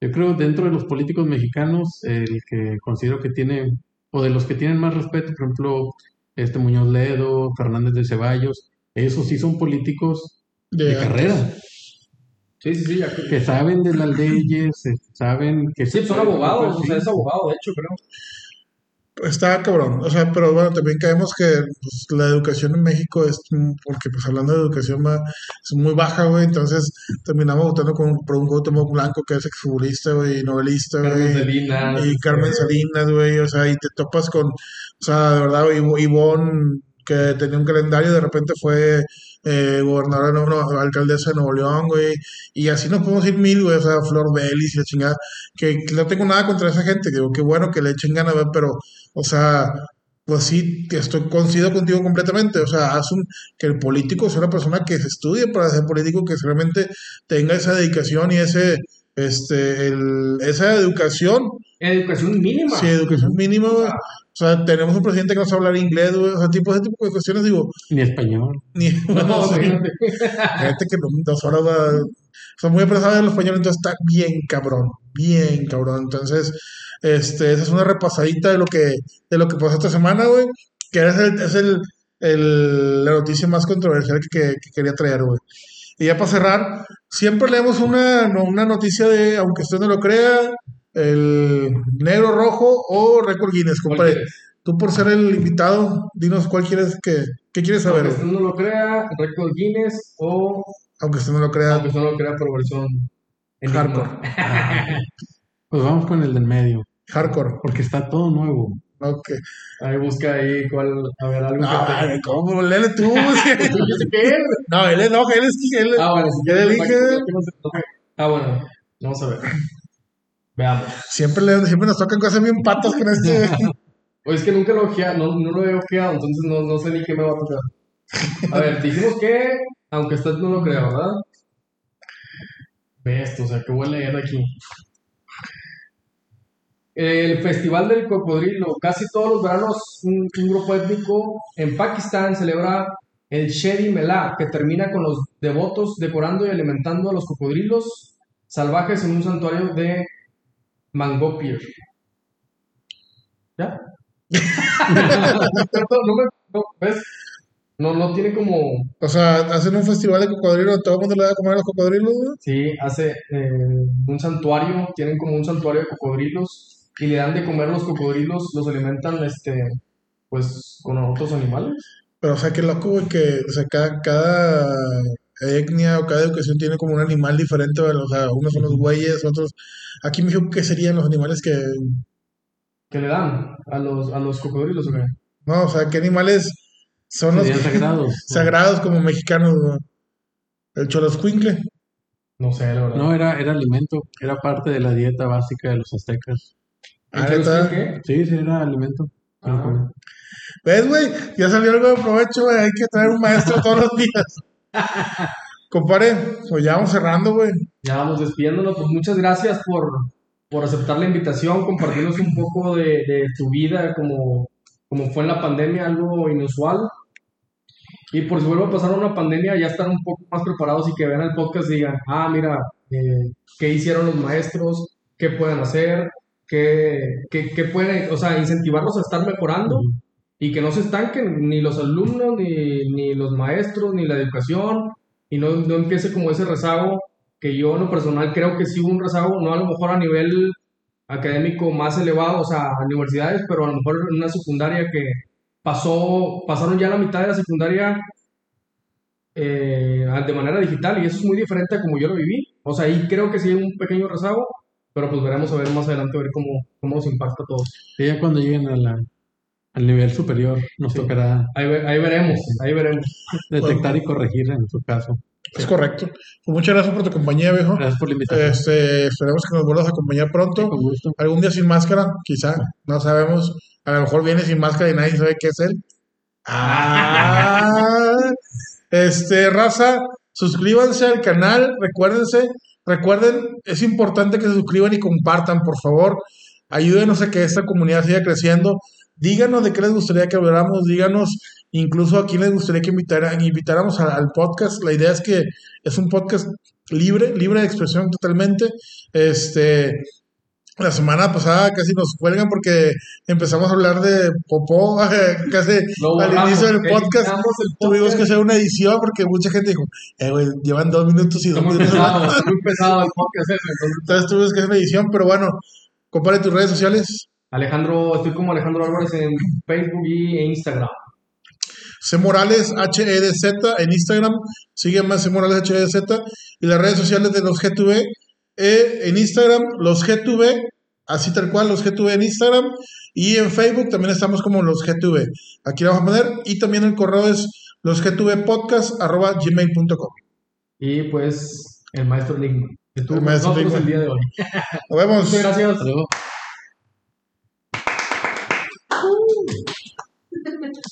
Yo creo dentro de los políticos mexicanos, el que considero que tiene, o de los que tienen más respeto, por ejemplo, este Muñoz Ledo, Fernández de Ceballos, esos sí son políticos de De- carrera, Sí, sí, sí. que saben de las leyes, eh, saben que Sí, son abogados. O sea, es abogado, de hecho, creo. Está cabrón, o sea, pero bueno, también caemos que pues, la educación en México es, mm, porque pues hablando de educación va, es muy baja, güey, entonces terminamos votando con, por un Cuauhtémoc Blanco que es exfutbolista, güey, y novelista, Carmen güey, Salinas. y Carmen Salinas, güey, o sea, y te topas con, o sea, de verdad, Ivo- Ivonne, que tenía un calendario, de repente fue eh, gobernadora, no, no, alcaldesa de Nuevo León, güey, y así nos podemos ir mil, güey, o Flor Belis y la chingada, que, no tengo nada contra esa gente, digo, qué bueno que le echen ganas, pero, o sea, pues sí, estoy coincido contigo completamente, o sea, haz un, que el político sea una persona que se estudie para ser político, que realmente tenga esa dedicación y ese, este, el, esa educación Educación mínima. Sí, educación mínima, güey. O sea, tenemos un presidente que no sabe hablar inglés, güey. O sea, tipo, ese tipo de cuestiones, digo, Ni español. ni. <laughs> No, no, sí. Fíjate que dos horas va- Son muy apresados en el español, entonces está bien cabrón. Bien cabrón. Entonces, este, esa es una repasadita de lo que, de lo que pasó esta semana, güey. Que es, el, es el, el- la noticia más controversial que, que- que quería traer, güey. Y ya para cerrar, siempre leemos una, no- una noticia de, aunque usted no lo crea, el negro rojo o récord Guinness, ¿Cuál compadre. Tú por ser el invitado, dinos cuál quieres que, qué quieres saber, Aunque usted no lo crea, récord Guinness o aunque usted no lo crea. aunque usted no lo crea por versión. Hardcore. <laughs> Pues vamos con el del medio, Hardcore. porque está todo nuevo. Ok. Ahí busca ahí cuál, a ver, algo que Ay, ¿cómo? Léele tú. sí. <laughs> te... Yo sé qué es. no, él no, él es él. Ah, bueno, si no, no. Ah, bueno, vamos a ver. Veamos. Siempre, le, siempre nos tocan cosas bien patas con este. Pues <laughs> es que nunca lo he no, no lo he ojeado, entonces no, no sé ni qué me va a tocar. A ver, dijimos que, aunque usted no lo crea, ¿verdad? Ve esto, o sea, ¿qué voy a leer aquí? El Festival del Cocodrilo. Casi todos los veranos un, un grupo étnico en Pakistán celebra el Shedi Melá, que termina con los devotos decorando y alimentando a los cocodrilos salvajes en un santuario de Mangopir. ¿Ya? <laughs> no, me- no, ¿ves? No, no tiene como... O sea, hacen un festival de cocodrilos, todo el mundo le da a comer a los cocodrilos, güey. Sí, hace eh, un santuario, tienen como un santuario de cocodrilos y le dan de comer los cocodrilos, los alimentan, este, pues, con otros animales. Pero, o sea, qué loco, güey, que, o sea, cada, cada etnia o cada educación tiene como un animal diferente. O sea, unos son los güeyes, otros. Aquí me dijo, ¿qué serían los animales que. que le dan a los, a los cocodrilos, ¿o qué? No, o sea, ¿qué animales son los Serían sagrados. <laughs> sagrados como mexicanos, güey? El choloscuincle. No sé, la verdad. No, era, era alimento, era parte de la dieta básica de los aztecas. Ah, ¿Qué- ¿neta? qué? Sí, sí, era alimento. Ah. ¿Ves, güey? Ya salió algo de provecho, güey. Hay que traer un maestro todos los días. Compare, pues ya vamos cerrando, güey. Ya vamos despidiéndonos, pues muchas gracias por, por aceptar la invitación, compartirnos un poco de, de tu vida como, como fue en la pandemia, algo inusual. Y por si vuelve a pasar una pandemia, ya estar un poco más preparados y que vean el podcast y digan, ah, mira, eh, qué hicieron los maestros, qué pueden hacer, qué, qué pueden, o sea, incentivarlos a estar mejorando y que no se estanquen ni los alumnos, ni, ni los maestros, ni la educación, y no, no empiece como ese rezago que yo en lo personal creo que sí hubo un rezago, no a lo mejor a nivel académico más elevado, o sea, a universidades, pero a lo mejor en una secundaria que pasó, pasaron ya la mitad de la secundaria eh, de manera digital y eso es muy diferente a como yo lo viví. O sea, ahí creo que sí hay un pequeño rezago, pero pues veremos a ver más adelante a ver cómo, cómo nos impacta a todos. Ya cuando lleguen a la, al nivel superior nos Sí. tocará Ahí, ve- ahí veremos, ahí veremos. detectar y corregir en su caso. Es correcto. Pues muchas gracias por tu compañía, viejo. Gracias por la invitación. Este, esperemos que nos vuelvas a acompañar pronto. Con gusto. Algún día sin máscara, quizá, no sabemos. A lo mejor viene sin máscara y nadie sabe qué es él. Ah, <laughs> este, raza, suscríbanse al canal, recuérdense, recuerden, es importante que se suscriban y compartan, por favor. Ayúdenos a que esta comunidad siga creciendo. Díganos de qué les gustaría que habláramos, díganos incluso a quién les gustaría que invitara- invitáramos al podcast. La idea es que es un podcast libre, libre de expresión totalmente. Este, la semana pasada casi nos cuelgan porque empezamos a hablar de popó <laughs> casi al inicio del podcast. Tuvimos que hacer una edición porque mucha gente dijo, eh, güey, llevan dos minutos y dos minutos. muy <laughs> pesado el podcast ese. entonces, Entonces tuvimos que hacer una edición, pero bueno, compare tus redes sociales. Alejandro, estoy como Alejandro Álvarez en Facebook y en Instagram. C Morales HDZ en Instagram, sígueme C Morales HDZ y las redes sociales de los G2B eh, en Instagram, los G2B, así tal cual, los G2B en Instagram y en Facebook también estamos como los G2B. Aquí lo vamos a poner y también el correo es los G2B podcast arroba gmail.com. Y pues el maestro que estuvo El maestro Enigma. el día de hoy. Nos vemos. <laughs> Muchas gracias. Hasta luego. with